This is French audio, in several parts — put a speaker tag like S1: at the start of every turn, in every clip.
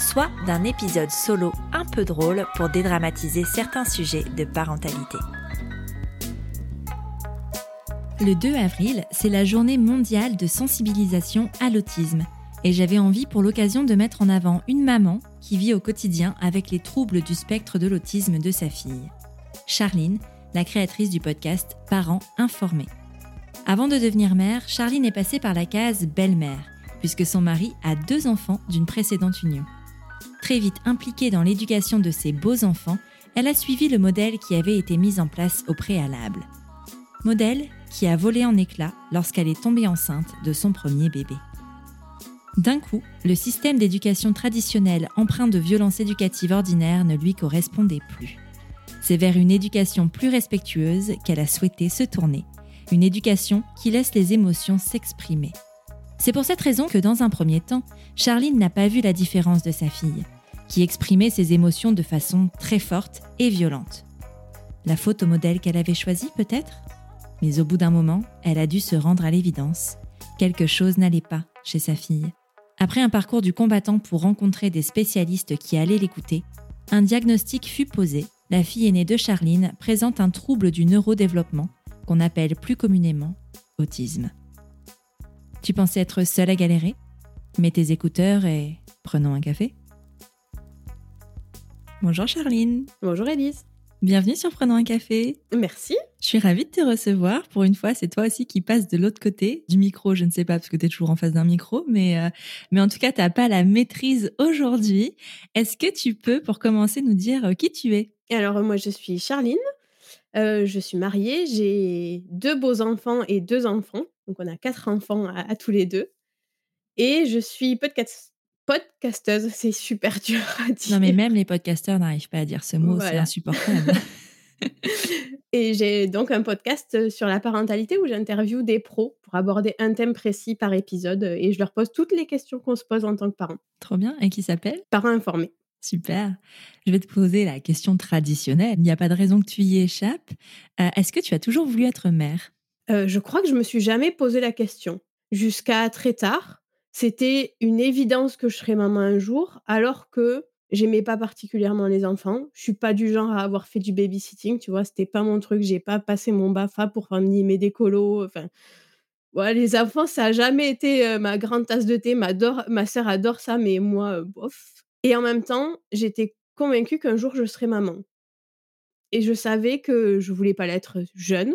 S1: soit d'un épisode solo un peu drôle pour dédramatiser certains sujets de parentalité. Le 2 avril, c'est la journée mondiale de sensibilisation à l'autisme. Et j'avais envie pour l'occasion de mettre en avant une maman qui vit au quotidien avec les troubles du spectre de l'autisme de sa fille. Charline, la créatrice du podcast Parents informés. Avant de devenir mère, Charline est passée par la case belle-mère, puisque son mari a deux enfants d'une précédente union. Très vite impliquée dans l'éducation de ses beaux enfants, elle a suivi le modèle qui avait été mis en place au préalable. Modèle qui a volé en éclats lorsqu'elle est tombée enceinte de son premier bébé. D'un coup, le système d'éducation traditionnel empreint de violences éducatives ordinaires ne lui correspondait plus. C'est vers une éducation plus respectueuse qu'elle a souhaité se tourner, une éducation qui laisse les émotions s'exprimer. C'est pour cette raison que dans un premier temps, Charline n'a pas vu la différence de sa fille, qui exprimait ses émotions de façon très forte et violente. La faute au modèle qu'elle avait choisi peut-être? Mais au bout d'un moment, elle a dû se rendre à l'évidence. Quelque chose n'allait pas chez sa fille. Après un parcours du combattant pour rencontrer des spécialistes qui allaient l'écouter, un diagnostic fut posé. La fille aînée de Charline présente un trouble du neurodéveloppement qu'on appelle plus communément autisme. Tu pensais être seule à galérer Mets tes écouteurs et prenons un café. Bonjour Charline.
S2: Bonjour Elise.
S1: Bienvenue sur Prenons un café.
S2: Merci.
S1: Je suis ravie de te recevoir. Pour une fois, c'est toi aussi qui passes de l'autre côté du micro. Je ne sais pas parce que tu es toujours en face d'un micro, mais, euh, mais en tout cas, tu n'as pas la maîtrise aujourd'hui. Est-ce que tu peux, pour commencer, nous dire euh, qui tu es?
S2: Alors, moi, je suis Charline. Euh, je suis mariée. J'ai deux beaux enfants et deux enfants. Donc, on a quatre enfants à, tous les deux. Et je suis podcast podcasteuse. C'est super dur à dire.
S1: Non, mais même les podcasteurs n'arrivent pas à dire ce mot. C'est insupportable.
S2: et j'ai donc un podcast sur la parentalité où j'interviewe des pros pour aborder un thème précis par épisode et je leur pose toutes les questions qu'on se pose en tant que parent.
S1: Trop bien. Et qui s'appelle?
S2: Parents informés.
S1: Super. Je vais te poser la question traditionnelle. Il n'y a pas de raison que tu y échappes. Euh, est-ce que tu as toujours voulu être mère?
S2: Euh, je crois que je me suis jamais posé la question. Jusqu'à très tard, c'était une évidence que je serais maman un jour, alors que j'aimais pas particulièrement les enfants. Je suis pas du genre à avoir fait du babysitting, tu vois, c'était pas mon truc. J'ai pas passé mon BAFA pour animer des colos. Enfin, les enfants, ça a jamais été euh, ma grande tasse de thé. Ma, ma sœur adore ça, mais moi, euh, bof. Et en même temps, j'étais convaincue qu'un jour je serais maman. Et je savais que je voulais pas l'être jeune,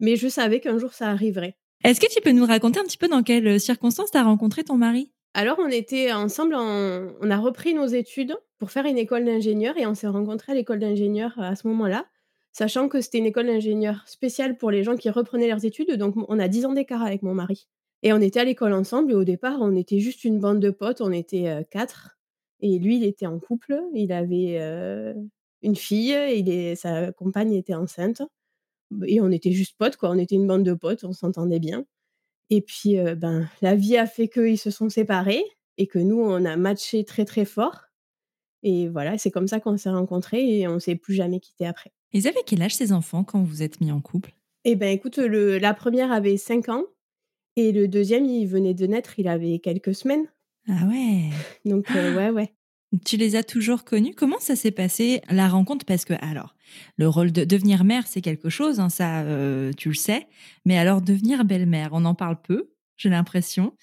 S2: mais je savais qu'un jour ça arriverait.
S1: Est-ce que tu peux nous raconter un petit peu dans quelles circonstances tu as rencontré ton mari?
S2: Alors, on était ensemble, on a repris nos études pour faire une école d'ingénieur et on s'est rencontrés à l'école d'ingénieur à ce moment-là, sachant que c'était une école d'ingénieur spéciale pour les gens qui reprenaient leurs études. Donc, on a 10 ans d'écart avec mon mari. Et on était à l'école ensemble et au départ, on était juste une bande de potes, on était euh, quatre. Et lui, il était en couple, il avait euh, une fille et sa compagne était enceinte et on était juste potes, quoi. On était une bande de potes, on s'entendait bien. Et puis, ben, la vie a fait qu'ils se sont séparés et que nous, on a matché très, très fort. Et voilà, c'est comme ça qu'on s'est rencontrés et on s'est plus jamais quittés après.
S1: Ils avaient quel âge ces enfants quand vous êtes mis en couple?
S2: Eh ben, écoute, le, la première avait 5 ans et le deuxième, il venait de naître, il avait quelques semaines.
S1: Ah ouais
S2: Donc, ouais, ouais.
S1: Tu les as toujours connus? Comment ça s'est passé la rencontre? Parce que alors, le rôle de devenir mère, c'est quelque chose, hein, ça, euh, tu le sais. Mais alors devenir belle-mère, on en parle peu, j'ai l'impression.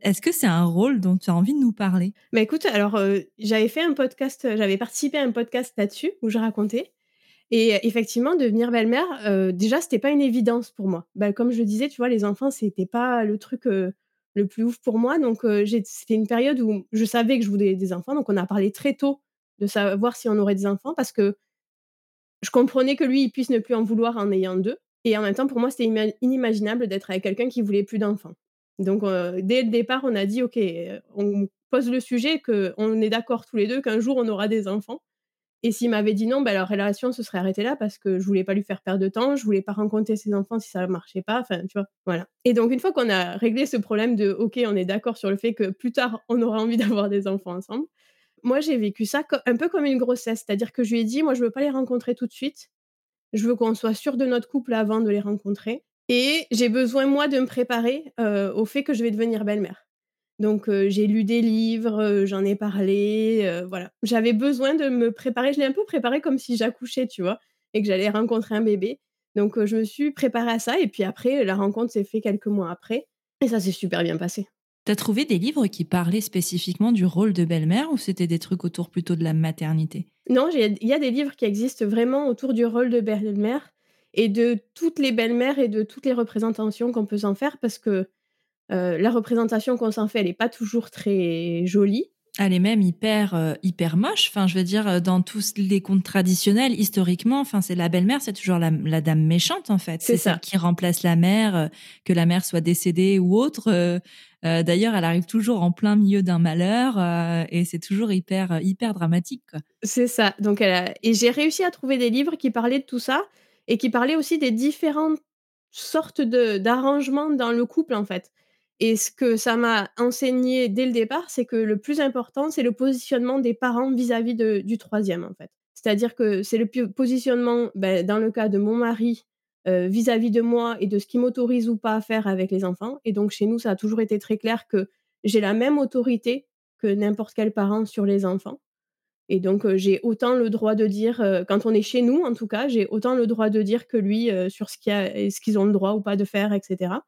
S1: Est-ce que c'est un rôle dont tu as envie de nous parler?
S2: Bah écoute, alors euh, j'avais fait un podcast, euh, j'avais participé à un podcast là-dessus où je racontais. Et effectivement, devenir belle-mère, euh, déjà, c'était pas une évidence pour moi. Bah, comme je le disais, tu vois, les enfants, c'était pas le truc le plus ouf pour moi. Donc, c'était une période où je savais que je voulais des enfants. Donc, on a parlé très tôt de savoir si on aurait des enfants parce que je comprenais que lui, il puisse ne plus en vouloir en ayant deux. Et en même temps, pour moi, c'était inimaginable d'être avec quelqu'un qui voulait plus d'enfants. Donc, dès le départ, on a dit, OK, on, pose le sujet, qu'on est d'accord tous les 2 qu'un jour on aura des enfants et s'il m'avait dit non, bah, la relation se serait arrêtée là parce que je voulais pas lui faire perdre de temps, je voulais pas rencontrer ses enfants si ça marchait pas, enfin? Voilà et donc une fois qu'on a réglé ce problème de OK, on est d'accord sur le fait que plus tard, on aura envie d'avoir des enfants ensemble. Moi, j'ai vécu ça un peu comme une grossesse, c'est-à-dire que je lui ai dit: «Moi, je veux pas les rencontrer tout de suite. Je veux qu'on soit sûr de notre couple avant de les rencontrer et j'ai besoin, moi, de me préparer, heu, au fait que je vais devenir belle-mère». Donc heu, j'ai lu des livres, heu, j'en ai parlé, voilà. J'avais besoin de me préparer, je l'ai un peu préparé comme si j'accouchais, tu vois? Et que j'allais rencontrer un bébé. Donc je me suis préparée à ça et puis après, la rencontre s'est fait quelques mois après et ça s'est super bien passé.
S1: Tu as trouvé des livres qui parlaient spécifiquement du rôle de belle-mère ou c'était des trucs autour plutôt de la maternité?
S2: Non, il y a des livres qui existent vraiment autour du rôle de belle-mère et de toutes les belles-mères et de toutes les représentations qu'on peut s'en faire parce que Heu, la représentation qu'on s'en fait, elle est pas toujours très jolie.
S1: Elle est même hyper, heu, hyper moche. Enfin, je veux dire, heu, dans tous les contes traditionnels, historiquement, enfin, c'est la belle-mère, c'est toujours la la dame méchante, en fait.
S2: C'est
S1: celle qui remplace la mère, heu, que la mère soit décédée ou autre, d'ailleurs, elle arrive toujours en plein milieu d'un malheur, heu et c'est toujours hyper, hyper dramatique.
S2: C'est ça, donc elle a et j'ai réussi à trouver des livres qui parlaient de tout ça et qui parlaient aussi des différentes sortes de d'arrangements dans le couple, en fait et ce que ça m'a enseigné dès le départ, c'est que le plus important, c'est le positionnement des parents vis-à-vis du troisième, en fait. C'est-à-dire que c'est le positionnement, bah, dans le cas de mon mari, heu, vis-à-vis de moi et de ce qu'il m'autorise ou pas à faire avec les enfants. Et donc chez nous, ça a toujours été très clair que j'ai la même autorité que n'importe quel parent sur les enfants. Et donc, heu, j'ai autant le droit de dire, heu, quand on est chez nous en tout cas, j'ai autant le droit de dire que lui, sur ce qu'ils ont le droit ou pas de faire et cetera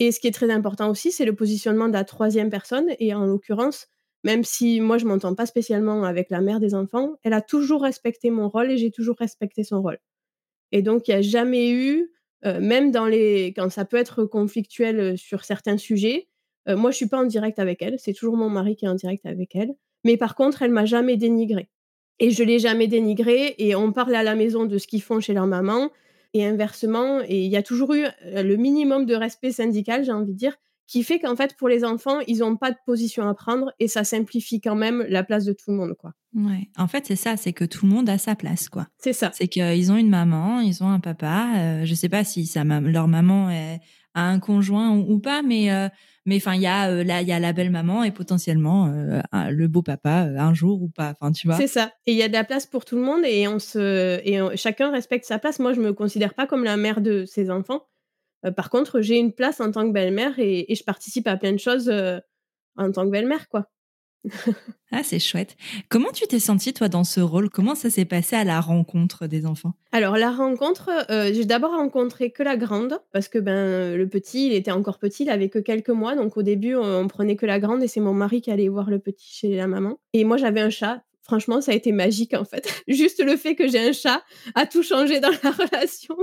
S2: et ce qui est très important aussi, c'est le positionnement de la troisième personne. Et en l'occurrence, même si moi je m'entends pas spécialement avec la mère des enfants, elle a toujours respecté mon rôle et j'ai toujours respecté son rôle. Et donc il y a jamais eu, heu, même dans les quand ça peut être conflictuel, heu, sur certains sujets, heu, moi je suis pas en direct avec elle, c'est toujours mon mari qui est en direct avec elle, mais par contre elle m'a jamais dénigrée. Et je l'ai jamais dénigrée. Et on parle à la maison de ce qu'ils font chez leur maman et inversement et il y a toujours eu, le minimum de respect syndical, j'ai envie de dire, qui fait qu'en fait pour les enfants, ils ont pas de position à prendre et ça simplifie quand même la place de tout le monde, quoi.
S1: Ouais, en fait, c'est ça, c'est que tout le monde a sa place, quoi.
S2: C'est ça.
S1: C'est qu'ils ont une maman, ils ont un papa, heu, je sais pas si sa leur maman est a un conjoint ou ou pas, mais mais enfin, il y a, heu, la il y a la belle-maman et potentiellement, un le beau papa, heu, un jour ou pas, enfin, tu vois?
S2: C'est ça et il y a de la place pour tout le monde et on se et on chacun respecte sa place. Moi, je me considère pas comme la mère de ses enfants. Par contre, j'ai une place en tant que belle-mère et et je participe à plein de choses, en tant que belle-mère, quoi.
S1: Ah, c'est chouette. Comment tu t'es sentie, toi, dans ce rôle? Comment ça s'est passé à la rencontre des enfants?
S2: Alors la rencontre, heu, j'ai d'abord rencontré que la grande parce que, ben, le petit, il était encore petit, il avait que quelques mois donc au début, on prenait que la grande et c'est mon mari qui allait voir le petit chez la maman et moi j'avais un chat. Franchement, ça a été magique, en fait. Juste le fait que j'ai un chat a tout changé dans la relation.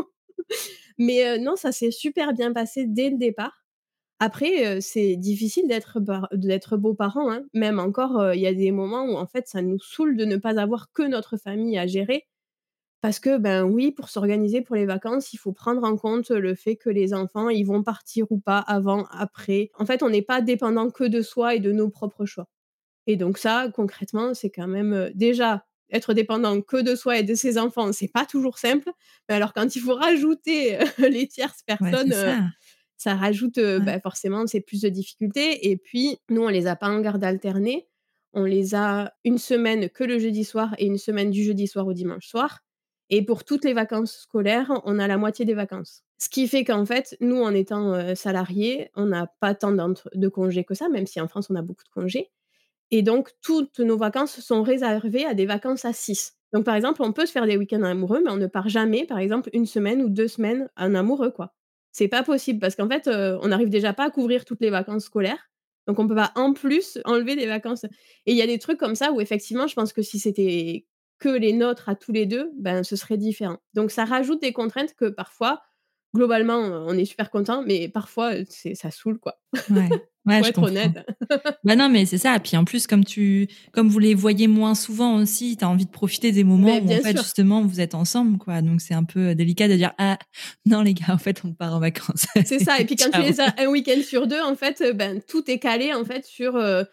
S2: Mais heu, non, ça s'est super bien passé dès le départ. Après, c'est difficile d'être d'être beaux-parents, hein. Même encore, il y a des moments où en fait ça nous saoule de ne pas avoir que notre famille à gérer parce que, ben, oui, pour s'organiser pour les vacances, il faut prendre en compte, le fait que les enfants, ils vont partir ou pas avant, après. En fait, on n'est pas dépendant que de soi et de nos propres choix et donc ça, concrètement, c'est quand même, déjà, être dépendant que de soi et de ses enfants, c'est pas toujours simple. Mais alors quand il faut rajouter, les tierces personnes,
S1: ça.
S2: rajoute,
S1: Ouais.
S2: bah, forcément, c'est plus de difficultés et puis nous, on les a pas en garde alternée. On les a une semaine que le jeudi soir et une semaine du jeudi soir au dimanche soir et pour toutes les vacances scolaires, on a la moitié des vacances. Ce qui fait qu'en fait, nous, en étant, salariés, on n'a pas tant de congés que ça, même si en France, on a beaucoup de congés et donc toutes nos vacances sont réservées à des vacances à 6. Donc par exemple, on peut se faire des week-ends amoureux, mais on ne part jamais, par exemple, une semaine ou 2 semaines en amoureux, quoi. C'est pas possible parce qu'en fait, heu, on n'arrive déjà pas à couvrir toutes les vacances scolaires, donc on peut pas en plus enlever des vacances et il y a des trucs comme ça où effectivement, je pense que si c'était que les nôtres à tous les 2, ben, ce serait différent. Donc ça rajoute des contraintes que parfois, globalement, heu, on est super contents, mais parfois, c'est ça saoule, quoi.
S1: Ouais. Ouais,
S2: Faut
S1: je
S2: être
S1: comprends.
S2: honnête.
S1: Bah, non, mais c'est ça. Puis en plus, comme tu comme vous les voyez moins souvent aussi, tu as envie de profiter des moments où en fait,
S2: sûr.
S1: justement, vous êtes ensemble, quoi. Donc c'est un peu délicat de dire: «Ah non les gars, en fait, on part en vacances.
S2: C'est ça et puis quand tu
S1: Ciao».
S2: les as un week-end sur 2 en fait, ben, tout est calé en fait sur, heu,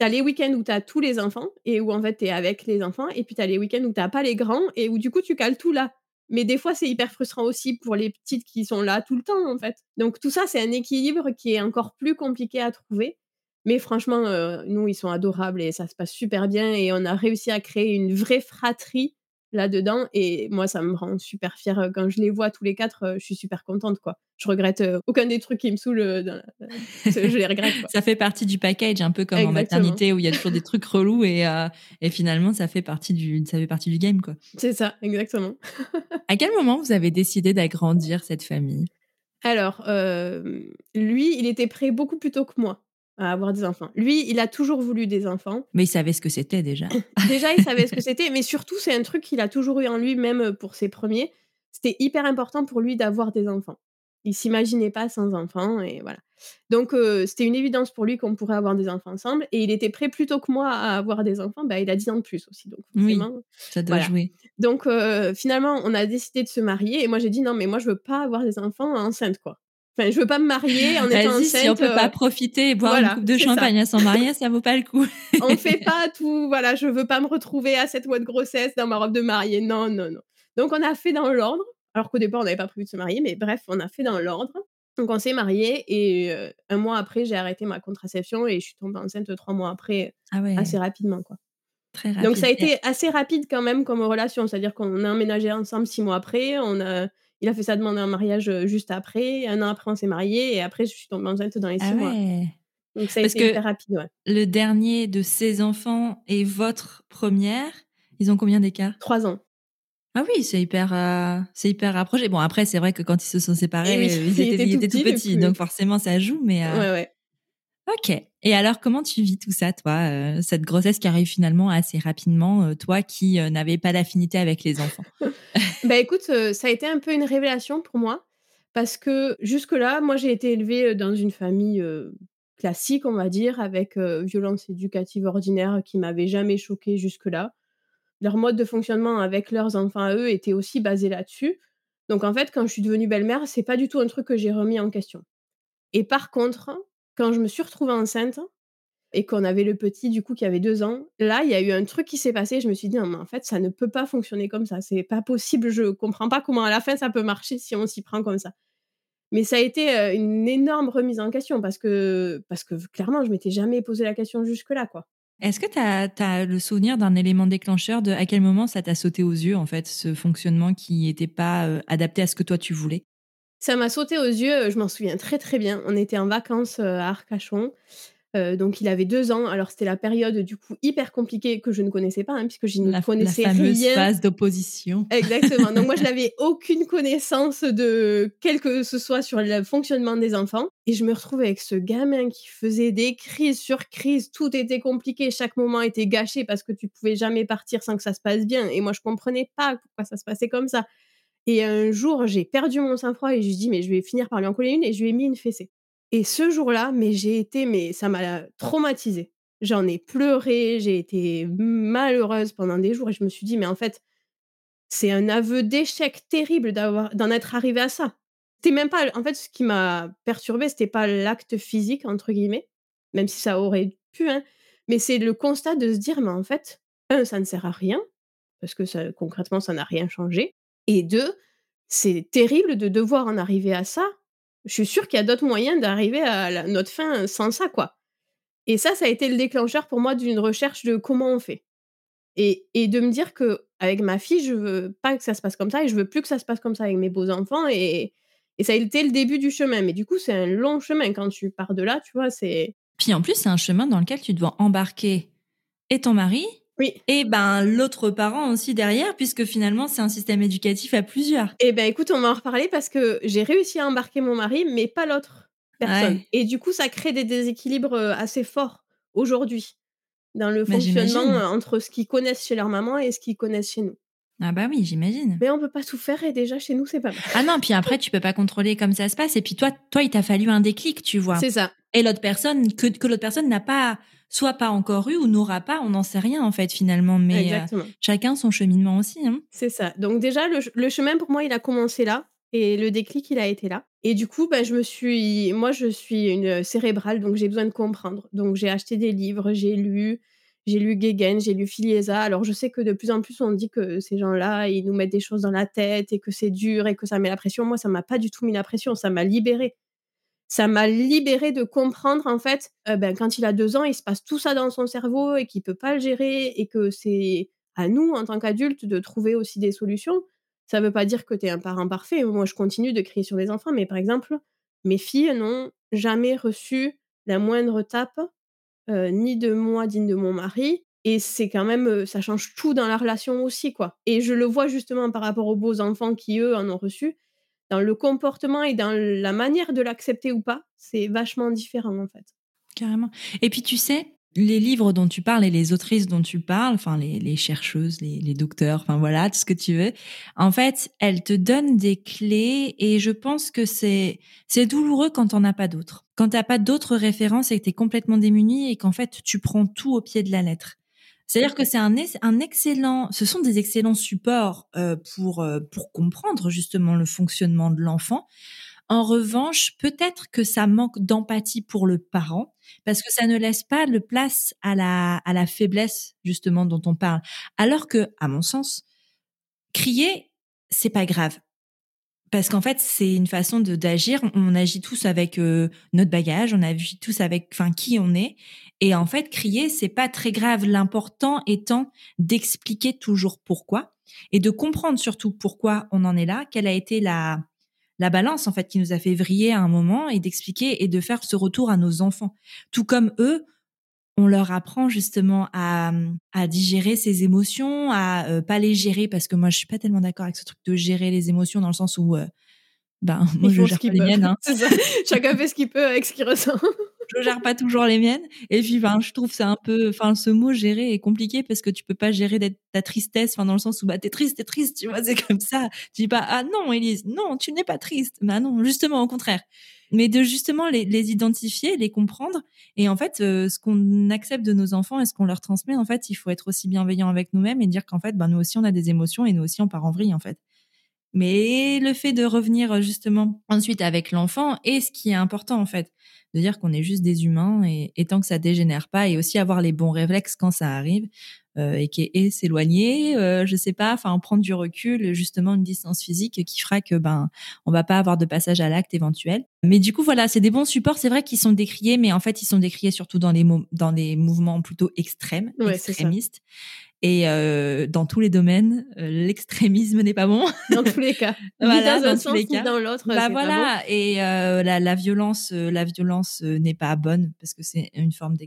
S2: Tu as les week-ends où tu as tous les enfants et où en fait tu es avec les enfants et puis tu as les week-ends où tu pas les grands et où du coup tu cales tout là. Mais des fois, c'est hyper frustrant aussi pour les petites qui sont là tout le temps, en fait. Donc tout ça, c'est un équilibre qui est encore plus compliqué à trouver. Mais franchement, euh, nous, ils sont adorables et ça se passe super bien et on a réussi à créer une vraie fratrie là-dedans. Et moi, ça me rend super fière. Euh, quand je les vois tous les quatre, euh, je suis super contente, quoi. Je regrette euh, aucun des trucs qui me saoulent. je les regrette.
S1: ça fait partie du package, un peu comme en maternité où il y a toujours des trucs relous et, et finalement, ça fait partie du, ça fait partie du game, quoi.
S2: C'est ça, exactement.
S1: à quel moment vous avez décidé d'agrandir cette famille?
S2: Alors, lui, il était prêt beaucoup plus tôt que moi à avoir des enfants. Lui, il a toujours voulu des enfants.
S1: Mais il savait ce que c'était déjà.
S2: déjà, il savait ce que c'était, mais surtout, c'est un truc qu'il a toujours eu en lui, même pour ses premiers. C'était hyper important pour lui d'avoir des enfants. Il s'imaginait pas sans enfants, et voilà. Donc, euh, c'était une évidence pour lui qu'on pourrait avoir des enfants ensemble, et il était prêt plutôt que moi à avoir des enfants. Bah, il a 10 ans de plus aussi, donc
S1: Oui, ça doit jouer.
S2: Donc, euh, finalement, on a décidé de se marier, et moi, j'ai dit non, mais moi, je veux pas avoir des enfants enceintes, quoi. Enfin, je veux pas me marier en étant enceinte.
S1: Si on peut pas euh, profiter et boire une coupe de champagne à s'en marier, ça vaut pas le coup.
S2: on fait pas tout. Voilà, je veux pas me retrouver à cette mois de grossesse dans ma robe de mariée. Non, non, non. Donc on a fait dans l'ordre. Alors qu'au départ on n'avait pas prévu de se marier, mais bref, on a fait dans l'ordre. Donc on s'est marié et euh, un mois après j'ai arrêté ma contraception et je suis tombée enceinte trois mois après, ah assez rapidement quoi.
S1: Très rapide.
S2: Donc ça a été assez rapide quand même comme relation, c'est-à-dire qu'on a emménagé ensemble six mois après, on a il a fait sa demande en mariage juste après. Un an après, on s'est mariés et après, je suis tombée enceinte dans les six ah mois. Donc ça a été hyper rapide. Ouais.
S1: Le dernier de ses enfants et votre première, ils ont combien d'écart?
S2: Trois ans.
S1: Ah oui, c'est hyper, euh, c'est hyper rapproché. Bon, après, c'est vrai que quand ils se sont séparés, eh ils, étaient, tout, petits, donc forcément, ça joue. Mais
S2: euh, ouais, ouais.
S1: Ok. Et alors, comment tu vis tout ça, toi, euh, cette grossesse qui arrive finalement assez rapidement, euh, toi qui euh, n'avais pas d'affinité avec les enfants?
S2: Bah écoute, ça a été un peu une révélation pour moi parce que jusque-là, moi, j'ai été élevée dans une famille classique, on va dire, avec violence éducative ordinaire qui m'avait jamais choquée jusque-là. Leur mode de fonctionnement avec leurs enfants à eux était aussi basé là-dessus. Donc en fait, quand je suis devenue belle-mère, c'est pas du tout un truc que j'ai remis en question. Et par contre, quand je me suis retrouvée enceinte et qu'on avait le petit, du coup, qui avait deux ans, là, il y a eu un truc qui s'est passé. Je me suis dit, non, mais en fait, ça ne peut pas fonctionner comme ça. C'est pas possible. Je comprends pas comment à la fin ça peut marcher si on s'y prend comme ça. Mais ça a été une énorme remise en question parce que, parce que clairement, je m'étais jamais posé la question jusque-là, quoi.
S1: Est-ce que tu as, le souvenir d'un élément déclencheur de à quel moment ça t'a sauté aux yeux, en fait, ce fonctionnement qui n'était pas adapté à ce que toi tu voulais?
S2: Ça m'a sauté aux yeux, je m'en souviens très très bien. On était en vacances à Arcachon. donc il avait deux ans. Alors c'était la période du coup hyper compliquée que je ne connaissais pas, hein, puisque je ne connaissais
S1: la fameuse
S2: rien.
S1: phase d'opposition.
S2: Exactement. Donc moi je n'avais aucune connaissance de quel que ce soit sur le fonctionnement des enfants. Et je me retrouvais avec ce gamin qui faisait des crises sur crises. Tout était compliqué. Chaque moment était gâché parce que tu pouvais jamais partir sans que ça se passe bien. Et moi je comprenais pas pourquoi ça se passait comme ça. Et un jour, j'ai perdu mon sang-froid et je dis, mais je vais finir par lui en coller une et je lui ai mis une fessée. Et ce jour-là, mais j'ai été, mais ça m'a traumatisée. J'en ai pleuré, j'ai été malheureuse pendant des jours et je me suis dit, mais en fait, c'est un aveu d'échec terrible d'en être arrivé à ça. C'était même pas, en fait, ce qui m'a perturbée, c'était pas l'acte physique, entre guillemets, même si ça aurait pu, hein, mais c'est le constat de se dire, mais en fait, un, ça ne sert à rien, parce que concrètement, ça n'a rien changé. Et deux, c'est terrible de devoir en arriver à ça. Je suis sûre qu'il y a d'autres moyens d'arriver à notre fin sans ça, quoi. Et ça, ça a été le déclencheur pour moi d'une recherche de comment on fait. Et, et, de me dire que avec ma fille, je veux pas que ça se passe comme ça et je veux plus que ça se passe comme ça avec mes beaux enfants. Et, et ça a été le début du chemin. Mais du coup, c'est un long chemin quand tu pars de là, tu vois. C'est.
S1: Puis en plus, c'est un chemin dans lequel tu dois embarquer et ton mari
S2: oui.
S1: Et ben l'autre parent aussi derrière, puisque finalement c'est un système éducatif à plusieurs.
S2: Eh ben écoute, on va en reparler parce que j'ai réussi à embarquer mon mari, mais pas l'autre personne. Et du coup, ça crée des déséquilibres euh, assez forts aujourd'hui dans le bah, fonctionnement euh, entre ce qu'ils connaissent chez leur maman et ce qu'ils connaissent chez nous.
S1: Ah bah oui, j'imagine.
S2: Mais on peut pas tout faire et déjà chez nous c'est pas mal.
S1: Ah non, puis après tu peux pas contrôler comme ça se passe et puis toi toi il t'a fallu un déclic, tu vois.
S2: C'est ça.
S1: Et l'autre personne que que l'autre personne n'a pas soit pas encore eu ou n'aura pas, on n'en sait rien en fait finalement, mais euh, chacun son cheminement aussi. Hein.
S2: C'est ça. Donc déjà, le, chemin pour moi, il a commencé là. et le déclic, il a été là et du coup, bah, je me suis moi, je suis une cérébrale, donc j'ai besoin de comprendre. Donc j'ai acheté des livres, j'ai lu, j'ai lu Guéguen, j'ai lu Filieza. Alors je sais que de plus en plus, on dit que ces gens-là, ils nous mettent des choses dans la tête et que c'est dur et que ça met la pression. Moi, ça m'a pas du tout mis la pression, ça m'a libérée. Ça m'a libérée de comprendre, en fait, heu, ben, quand il a 2 ans, il se passe tout ça dans son cerveau et qu'il peut pas le gérer et que c'est à nous, en tant qu'adultes, de trouver aussi des solutions. Ça veut pas dire que tu es un parent parfait. Moi, je continue de crier sur les enfants, mais par exemple, mes filles n'ont jamais reçu la moindre tape, heu, ni de moi, ni de mon mari et c'est quand même, heu, ça change tout dans la relation aussi, quoi et je le vois justement par rapport aux beaux enfants qui, eux, en ont reçu. Dans le comportement et dans la manière de l'accepter ou pas, c'est vachement différent, en fait.
S1: Carrément et puis, tu sais, les livres dont tu parles et les autrices dont tu parles, enfin les, chercheuses, les, les, docteurs, enfin voilà, tout ce que tu veux. En fait, elles te donnent des clés et je pense que c'est c'est douloureux quand on n'a pas d'autres. Quand t'as pas d'autres références et que t'es complètement démuni et qu'en fait tu prends tout au pied de la lettre. C'est-à-dire que c'est un, excellent, ce sont des excellents supports euh, pour euh, pour comprendre justement le fonctionnement de l'enfant. En revanche, peut-être que ça manque d'empathie pour le parent parce que ça ne laisse pas de place à la, à la faiblesse justement dont on parle. Alors que, à mon sens, crier, c'est pas grave. Parce qu'en fait, c'est une façon de d'agir. On agit tous avec euh, notre bagage, on agit tous avec, enfin, qui on est. Et en fait, crier, c'est pas très grave. L'important étant d'expliquer toujours pourquoi et de comprendre surtout pourquoi on en est là, quelle a été la la balance en fait qui nous a fait vriller à un moment et d'expliquer et de faire ce retour à nos enfants. Tout comme eux, on leur apprend justement à, à digérer ces émotions, à euh, pas les gérer parce que moi je suis pas tellement d'accord avec ce truc de gérer les émotions dans le sens où euh, ben moi je gère pas les miennes. Hein.
S2: Chacun fait ce qu'il peut avec ce qu'il ressent
S1: je gère pas toujours les miennes. Et puis, ben, je trouve c'est un peu, enfin, ce mot gérer est compliqué parce que tu peux pas gérer ta tristesse, enfin, dans le sens où, bah, t'es triste, t'es triste, tu vois, c'est comme ça. Tu dis pas, ah non, Elise, non, tu n'es pas triste. Bah non, justement, au contraire. Mais de justement les, identifier, les comprendre. Et en fait, euh, ce qu'on accepte de nos enfants et ce qu'on leur transmet, en fait, il faut être aussi bienveillant avec nous-mêmes et dire qu'en fait, ben, nous aussi, on a des émotions et nous aussi, on part en vrille, en fait. Mais le fait de revenir justement ensuite avec l'enfant est ce qui est important en fait de dire qu'on est juste des humains et, tant que ça dégénère pas et aussi avoir les bons réflexes quand ça arrive euh, et qui est s'éloigner, euh, je sais pas, enfin prendre du recul, justement une distance physique qui fera que ben on va pas avoir de passage à l'acte éventuel. Mais du coup voilà, c'est des bons supports, c'est vrai qu'ils sont décriés, mais en fait ils sont décriés surtout dans les dans des mouvements plutôt extrêmes, extrémistes. Et euh, dans tous les domaines, euh, l'extrémisme n'est pas bon.
S2: Dans tous les cas.
S1: voilà, dans, tous les cas. dans l'autre. Bah voilà. Et euh, la, la, violence, la violence n'est pas bonne parce que c'est une forme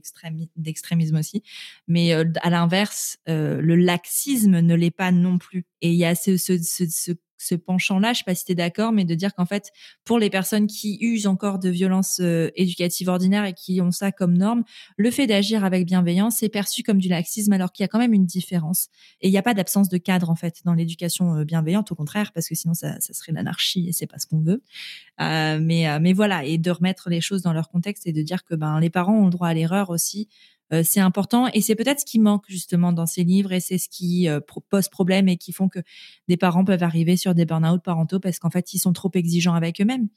S1: d'extrémisme aussi. Mais à l'inverse, le laxisme ne l'est pas non plus. Et il y a ce, ce, ce, ce penchant-là, je sais pas si tu es d'accord, mais de dire qu'en fait, pour les personnes qui usent encore de violences euh, éducatives ordinaires et qui ont ça comme norme, le fait d'agir avec bienveillance est perçu comme du laxisme alors qu'il y a quand même une différence. Et il n'y a pas d'absence de cadre en fait dans l'éducation euh, bienveillante, au contraire, parce que sinon ça, ça serait l'anarchie et c'est pas ce qu'on veut. Euh, mais, euh, mais voilà, et de remettre les choses dans leur contexte et de dire que ben les parents ont le droit à l'erreur aussi euh, c'est important et c'est peut-être ce qui manque justement dans ces livres et c'est ce qui euh, pose problème et qui font que des parents peuvent arriver sur des burn-out parentaux parce qu'en fait ils sont trop exigeants avec eux-mêmes.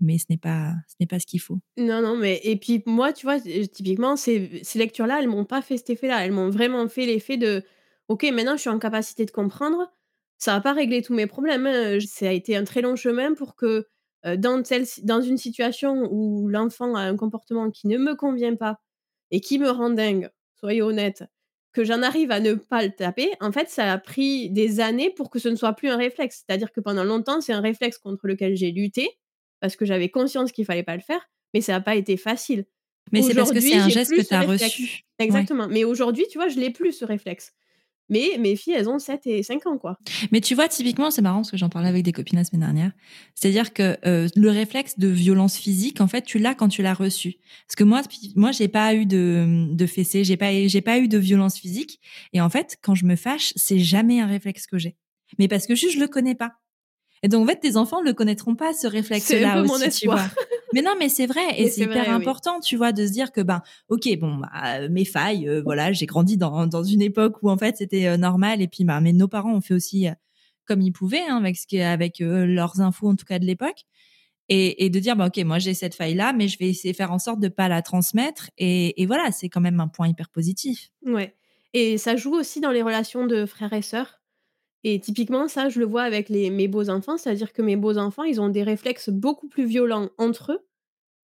S1: Mais ce n'est pas ce n'est pas ce qu'il faut.
S2: Non non mais et puis moi tu vois typiquement ces, lectures là elles m'ont pas fait cet effet là elles m'ont vraiment fait l'effet de ok maintenant je suis en capacité de comprendre ça va pas régler tous mes problèmes hein. ça a été un très long chemin pour que euh, dans, dans une situation où l'enfant a un comportement qui ne me convient pas et qui me rend dingue, soyez honnête, que j'en arrive à ne pas le taper, en fait, ça a pris des années pour que ce ne soit plus un réflexe. C'est-à-dire que pendant longtemps, c'est un réflexe contre lequel j'ai lutté, parce que j'avais conscience qu'il fallait pas le faire, mais ça n'a pas été facile.
S1: Mais c'est parce que c'est un geste que tu as reçu.
S2: Exactement. Mais aujourd'hui, tu vois, je l'ai plus ce réflexe. Mais mes filles, elles ont 7 et 5 ans, quoi.
S1: Mais tu vois, typiquement, c'est marrant parce que j'en parlais avec des copines la semaine dernière. C'est-à-dire que euh, le réflexe de violence physique, en fait, tu l'as quand tu l'as reçu. Parce que moi, moi, j'ai pas eu de, de fessée, j'ai pas, j'ai pas eu de violence physique. Et en fait, quand je me fâche, c'est jamais un réflexe que j'ai. Mais parce que juste, je le connais pas. Et donc, en fait, tes enfants ne le connaîtront pas, ce réflexe-là aussi, mon tu vois. Mais non, mais c'est vrai, et c'est hyper important, tu vois, de se dire que ben, ok, bon, bah, mes failles, euh, voilà, j'ai grandi dans dans une époque où en fait c'était euh, normal, et puis bah, mais nos parents ont fait aussi euh, comme ils pouvaient, hein, avec, ce avec leurs infos en tout cas de l'époque. Et, et, de dire, bah, OK, moi j'ai cette faille-là, mais je vais essayer de faire en sorte de pas la transmettre. Et, et voilà, c'est quand même un point hyper positif.
S2: Ouais. Et ça joue aussi dans les relations de frères et sœurs? Et typiquement, ça, je le vois avec mes beaux-enfants, c'est-à-dire que mes beaux-enfants, ils ont des réflexes beaucoup plus violents entre eux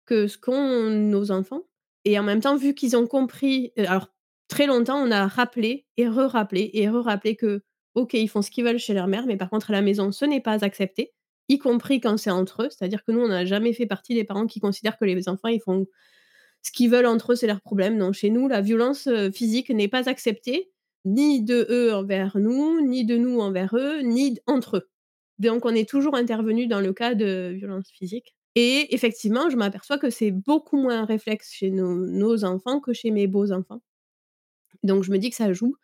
S2: que ce qu'ont nos enfants. Et en même temps, vu qu'ils ont compris, alors très longtemps, on a rappelé et re-rappelé et re-rappelé que, OK, ils font ce qu'ils veulent chez leur mère, mais par contre, à la maison, ce n'est pas accepté, y compris quand c'est entre eux. C'est-à-dire que nous, on n'a jamais fait partie des parents qui considèrent que les enfants, ils font ce qu'ils veulent entre eux, c'est leur problème. Non, chez nous, la violence physique n'est pas acceptée, ni de eux envers nous, ni de nous envers eux, ni entre eux. Donc, on est toujours intervenu dans le cas de violence physique. Et effectivement, je m'aperçois que c'est beaucoup moins un réflexe chez nos, enfants que chez mes beaux-enfants. Donc, je me dis que ça joue.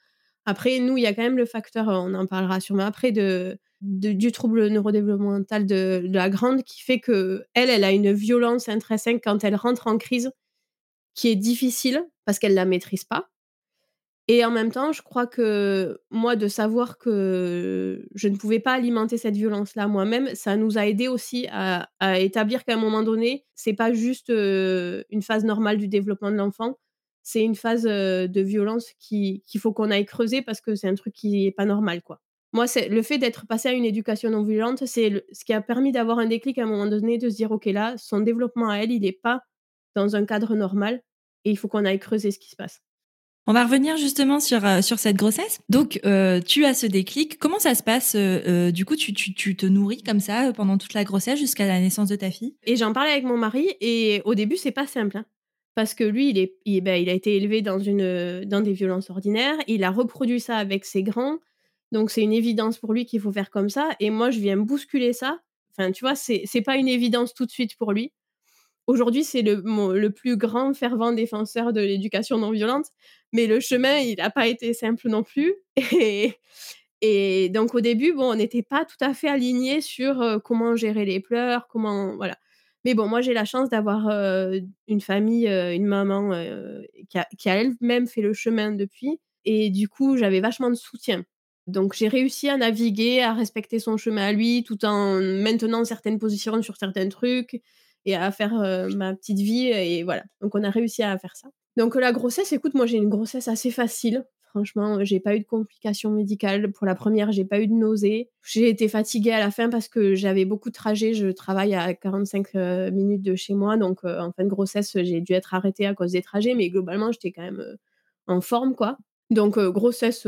S2: Après, nous, il y a quand même le facteur, on en parlera sûrement après, de, du trouble neurodéveloppemental de, la grande qui fait que elle, elle a une violence intrinsèque quand elle rentre en crise qui est difficile parce qu'elle la maîtrise pas. Et en même temps, je crois que moi, de savoir que je ne pouvais pas alimenter cette violence-là moi-même, ça nous a aidé aussi à, établir qu'à un moment donné, c'est pas juste une phase normale du développement de l'enfant, c'est une phase de violence qu'il faut qu'on aille creuser parce que c'est un truc qui est pas normal, quoi. Moi, le fait d'être passé à une éducation non violente, c'est ce qui a permis d'avoir un déclic à un moment donné, de se dire, ok, là, son développement à elle, il n'est pas dans un cadre normal et il faut qu'on aille creuser ce qui se passe.
S1: On va revenir justement sur, euh, sur cette grossesse. Donc, euh, tu as ce déclic. Comment ça se passe euh, Du coup, tu, tu, tu, te nourris comme ça pendant toute la grossesse jusqu'à la naissance de ta fille?
S2: Et j'en parlais avec mon mari. Et au début, c'est pas simple. Hein, parce que lui, il, est, il, ben, il a été élevé dans, une, dans des violences ordinaires. Il a reproduit ça avec ses grands. Donc, c'est une évidence pour lui qu'il faut faire comme ça. Et moi, je viens bousculer ça. Enfin, tu vois, c'est pas une évidence tout de suite pour lui. Aujourd'hui, c'est le, plus grand fervent défenseur de l'éducation non violente, mais le chemin, il n'a pas été simple non plus. Et, donc, au début, bon, on n'était pas tout à fait alignés sur euh, comment gérer les pleurs, comment. Voilà. Mais bon, moi, j'ai la chance d'avoir euh, une famille, euh, une maman qui a elle-même fait le chemin depuis. Et du coup, j'avais vachement de soutien. Donc, j'ai réussi à naviguer, à respecter son chemin à lui, tout en maintenant certaines positions sur certains trucs et à faire ma petite vie. Et voilà. Donc, on a réussi à faire ça. Donc, la grossesse, écoute, moi, j'ai une grossesse assez facile. Franchement, j'ai pas eu de complications médicales. Pour la première, j'ai pas eu de nausées. J'ai été fatiguée à la fin parce que j'avais beaucoup de trajets. Je travaille à 45 minutes de chez moi. Donc, en fin de grossesse, j'ai dû être arrêtée à cause des trajets. Mais globalement, j'étais quand même en forme, quoi. Donc, grossesse,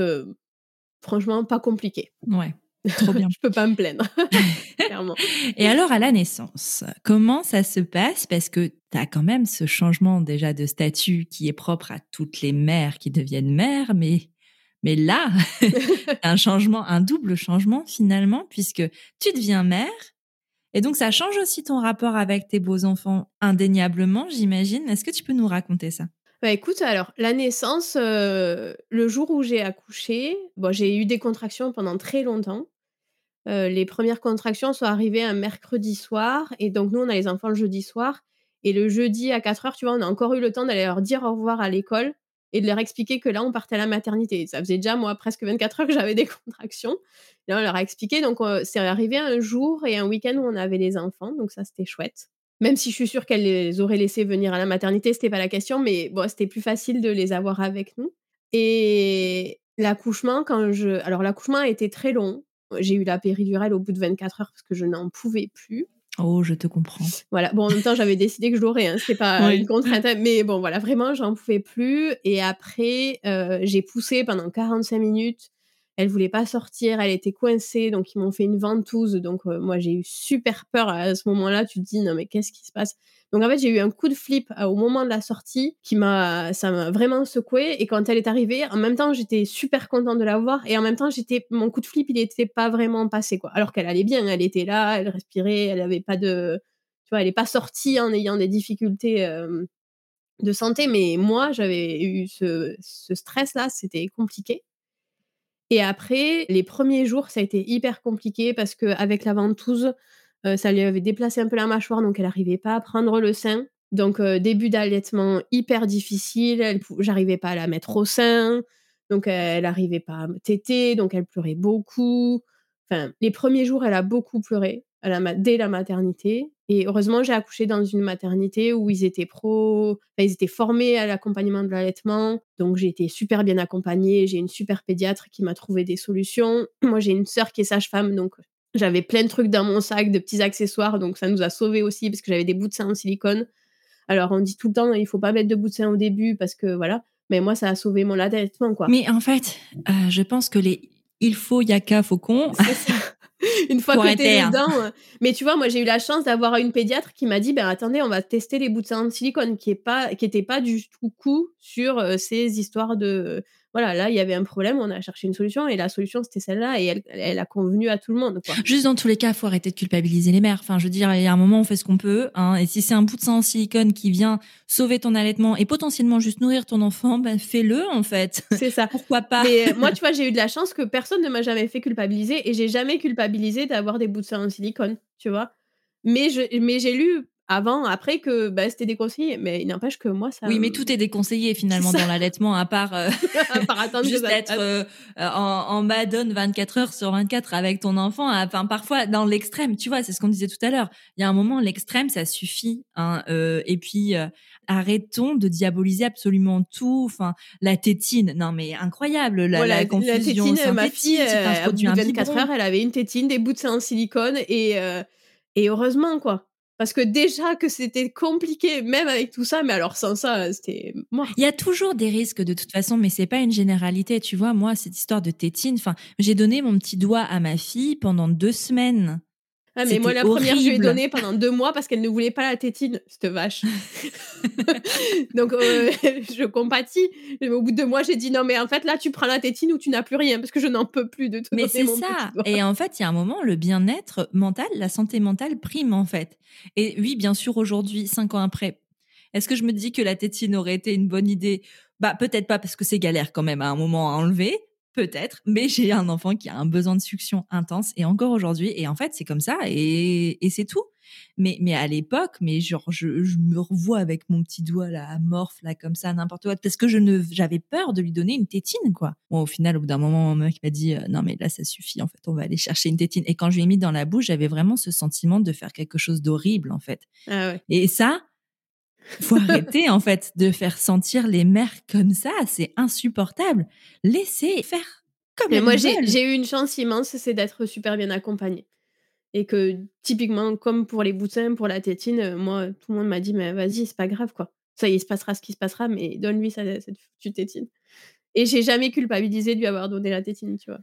S2: franchement, pas compliquée.
S1: Ouais. Trop bien.
S2: je peux pas me plaindre. Clairement.
S1: Et alors, à la naissance, comment ça se passe? Parce que tu as quand même ce changement déjà de statut qui est propre à toutes les mères qui deviennent mères, mais, mais là, un changement, un double changement finalement, puisque tu deviens mère. Et donc, ça change aussi ton rapport avec tes beaux-enfants indéniablement, j'imagine. Est-ce que tu peux nous raconter ça?
S2: Bah écoute, alors la naissance, le jour où j'ai accouché, j'ai eu des contractions pendant très longtemps. Les premières contractions sont arrivées un mercredi soir et donc nous on a les enfants le jeudi soir et le jeudi à 4 heures, tu vois, on a encore eu le temps d'aller leur dire au revoir à l'école et de leur expliquer que là on partait à la maternité. Ça faisait déjà moi presque 24 heures que j'avais des contractions. Là on leur a expliqué donc c'est arrivé un jour et un week-end où on avait les enfants donc ça c'était chouette. Même si je suis sûre qu'elle les aurait laissés venir à la maternité, c'était pas la question, mais bon, c'était plus facile de les avoir avec nous. Et l'accouchement, quand je. Alors, l'accouchement a été très long. J'ai eu la péridurale au bout de 24 heures parce que je n'en pouvais plus.
S1: Oh, je te comprends.
S2: Voilà. Bon, en même temps, j'avais décidé que je l'aurais. Hein. C'était pas une contrainte. Mais bon, voilà, vraiment, j'en pouvais plus. Et après, euh, j'ai poussé pendant 45 minutes elle voulait pas sortir, elle était coincée, donc ils m'ont fait une ventouse. Donc euh, moi j'ai eu super peur à ce moment-là. Tu te dis non mais qu'est-ce qui se passe? Donc en fait j'ai eu un coup de flip euh, au moment de la sortie qui m'a, ça m'a vraiment secoué. Et quand elle est arrivée, en même temps j'étais super contente de la voir et en même temps j'étais, mon coup de flip il n'était pas vraiment passé quoi. Alors qu'elle allait bien, elle était là, elle respirait, elle avait pas de, tu vois, elle est pas sortie en ayant des difficultés. Euh, de santé, mais moi j'avais eu ce stress là, c'était compliqué. Et après, les premiers jours, ça a été hyper compliqué parce qu'avec la ventouse, euh, ça lui avait déplacé un peu la mâchoire, donc elle n'arrivait pas à prendre le sein. Donc, euh, début d'allaitement hyper difficile, j'arrivais pas à la mettre au sein, donc elle n'arrivait pas à me téter, donc elle pleurait beaucoup. Enfin, les premiers jours, elle a beaucoup pleuré à la dès la maternité et heureusement, j'ai accouché dans une maternité où ils étaient pro enfin, ils étaient formés à l'accompagnement de l'allaitement, donc j'ai été super bien accompagnée. J'ai une super pédiatre qui m'a trouvé des solutions. Moi, j'ai une sœur qui est sage-femme, donc j'avais plein de trucs dans mon sac, de petits accessoires, donc ça nous a sauvés aussi parce que j'avais des bouts de sein en silicone. Alors, on dit tout le temps, il faut pas mettre de bouts de sein au début parce que voilà, mais moi, ça a sauvé mon allaitement, quoi.
S1: Mais en fait, euh, je pense que les il faut yaka faucon.
S2: une fois que t'es dedans. Euh, mais tu vois, moi j'ai eu la chance d'avoir une pédiatre qui m'a dit, ben attendez, on va tester les bouts de de silicone, qui est pas, qui était pas du tout coup sur euh, ces histoires de voilà, là, il y avait un problème, on a cherché une solution et la solution, c'était celle-là et elle, elle, a convenu à tout le monde. Quoi.
S1: Juste dans tous les cas, faut arrêter de culpabiliser les mères. Enfin, je veux dire, il y a un moment, on fait ce qu'on peut. Hein, et si c'est un bout de sang en silicone qui vient sauver ton allaitement et potentiellement juste nourrir ton enfant, ben fais-le en fait.
S2: C'est ça.
S1: Pourquoi pas?
S2: Mais euh, moi, tu vois, j'ai eu de la chance que personne ne m'a jamais fait culpabiliser et j'ai jamais culpabilisé d'avoir des bouts de sang en silicone, tu vois. Mais je, mais j'ai lu avant, après que bah, c'était déconseillé. Mais il n'empêche que moi, ça.
S1: Oui, mais tout est déconseillé finalement dans l'allaitement, à part, euh,
S2: à part attendre
S1: juste être euh, en, en madone 24 heures sur 24 avec ton enfant. Enfin, parfois dans l'extrême, tu vois, c'est ce qu'on disait tout à l'heure. Il y a un moment, l'extrême, ça suffit. Hein, euh, et puis, euh, arrêtons de diaboliser absolument tout. Enfin, la tétine, non mais incroyable, la, la confusion.
S2: La tétine, ma fille, euh, au bout de 24 heures, elle avait une tétine, des bouts de sein en silicone et, et heureusement, quoi. Parce que déjà que c'était compliqué, même avec tout ça, mais alors sans ça, c'était moi.
S1: Il y a toujours des risques de toute façon, mais c'est pas une généralité. Tu vois, moi, cette histoire de tétine, enfin, j'ai donné mon petit doigt à ma fille pendant deux semaines.
S2: Ah, mais moi, la première, je lui ai donné pendant deux mois parce qu'elle ne voulait pas la tétine, cette vache. Donc, euh, je compatis. Mais au bout de deux mois, j'ai dit non, mais en fait, là, tu prends la tétine ou tu n'as plus rien parce que je n'en peux plus de tout.
S1: Mais c'est ça. Et en fait, il y a un moment, le bien-être mental, la santé mentale prime, en fait. Et oui, bien sûr, aujourd'hui, cinq ans après, est-ce que je me dis que la tétine aurait été une bonne idée? Bah, peut-être pas parce que c'est galère quand même à un moment à enlever. Peut-être, mais j'ai un enfant qui a un besoin de succion intense et encore aujourd'hui. Et en fait, c'est comme ça et, et c'est tout. Mais, mais à l'époque, mais genre, je, je, me revois avec mon petit doigt là, amorphe, là, comme ça, n'importe quoi, parce que je ne, j'avais peur de lui donner une tétine, quoi. Bon, au final, au bout d'un moment, mon mec m'a dit, euh, non, mais là, ça suffit, en fait, on va aller chercher une tétine. Et quand je lui ai mis dans la bouche, j'avais vraiment ce sentiment de faire quelque chose d'horrible, en fait.
S2: Ah ouais.
S1: Et ça, faut arrêter en fait de faire sentir les mères comme ça, c'est insupportable. Laissez faire comme Mais
S2: moi j'ai eu une chance immense, c'est d'être super bien accompagnée. Et que typiquement comme pour les boutins, pour la tétine, euh, moi tout le monde m'a dit mais vas-y, c'est pas grave quoi. Ça il se passera ce qui se passera mais donne-lui cette tétine. Et j'ai jamais culpabilisé de lui avoir donné la tétine, tu vois.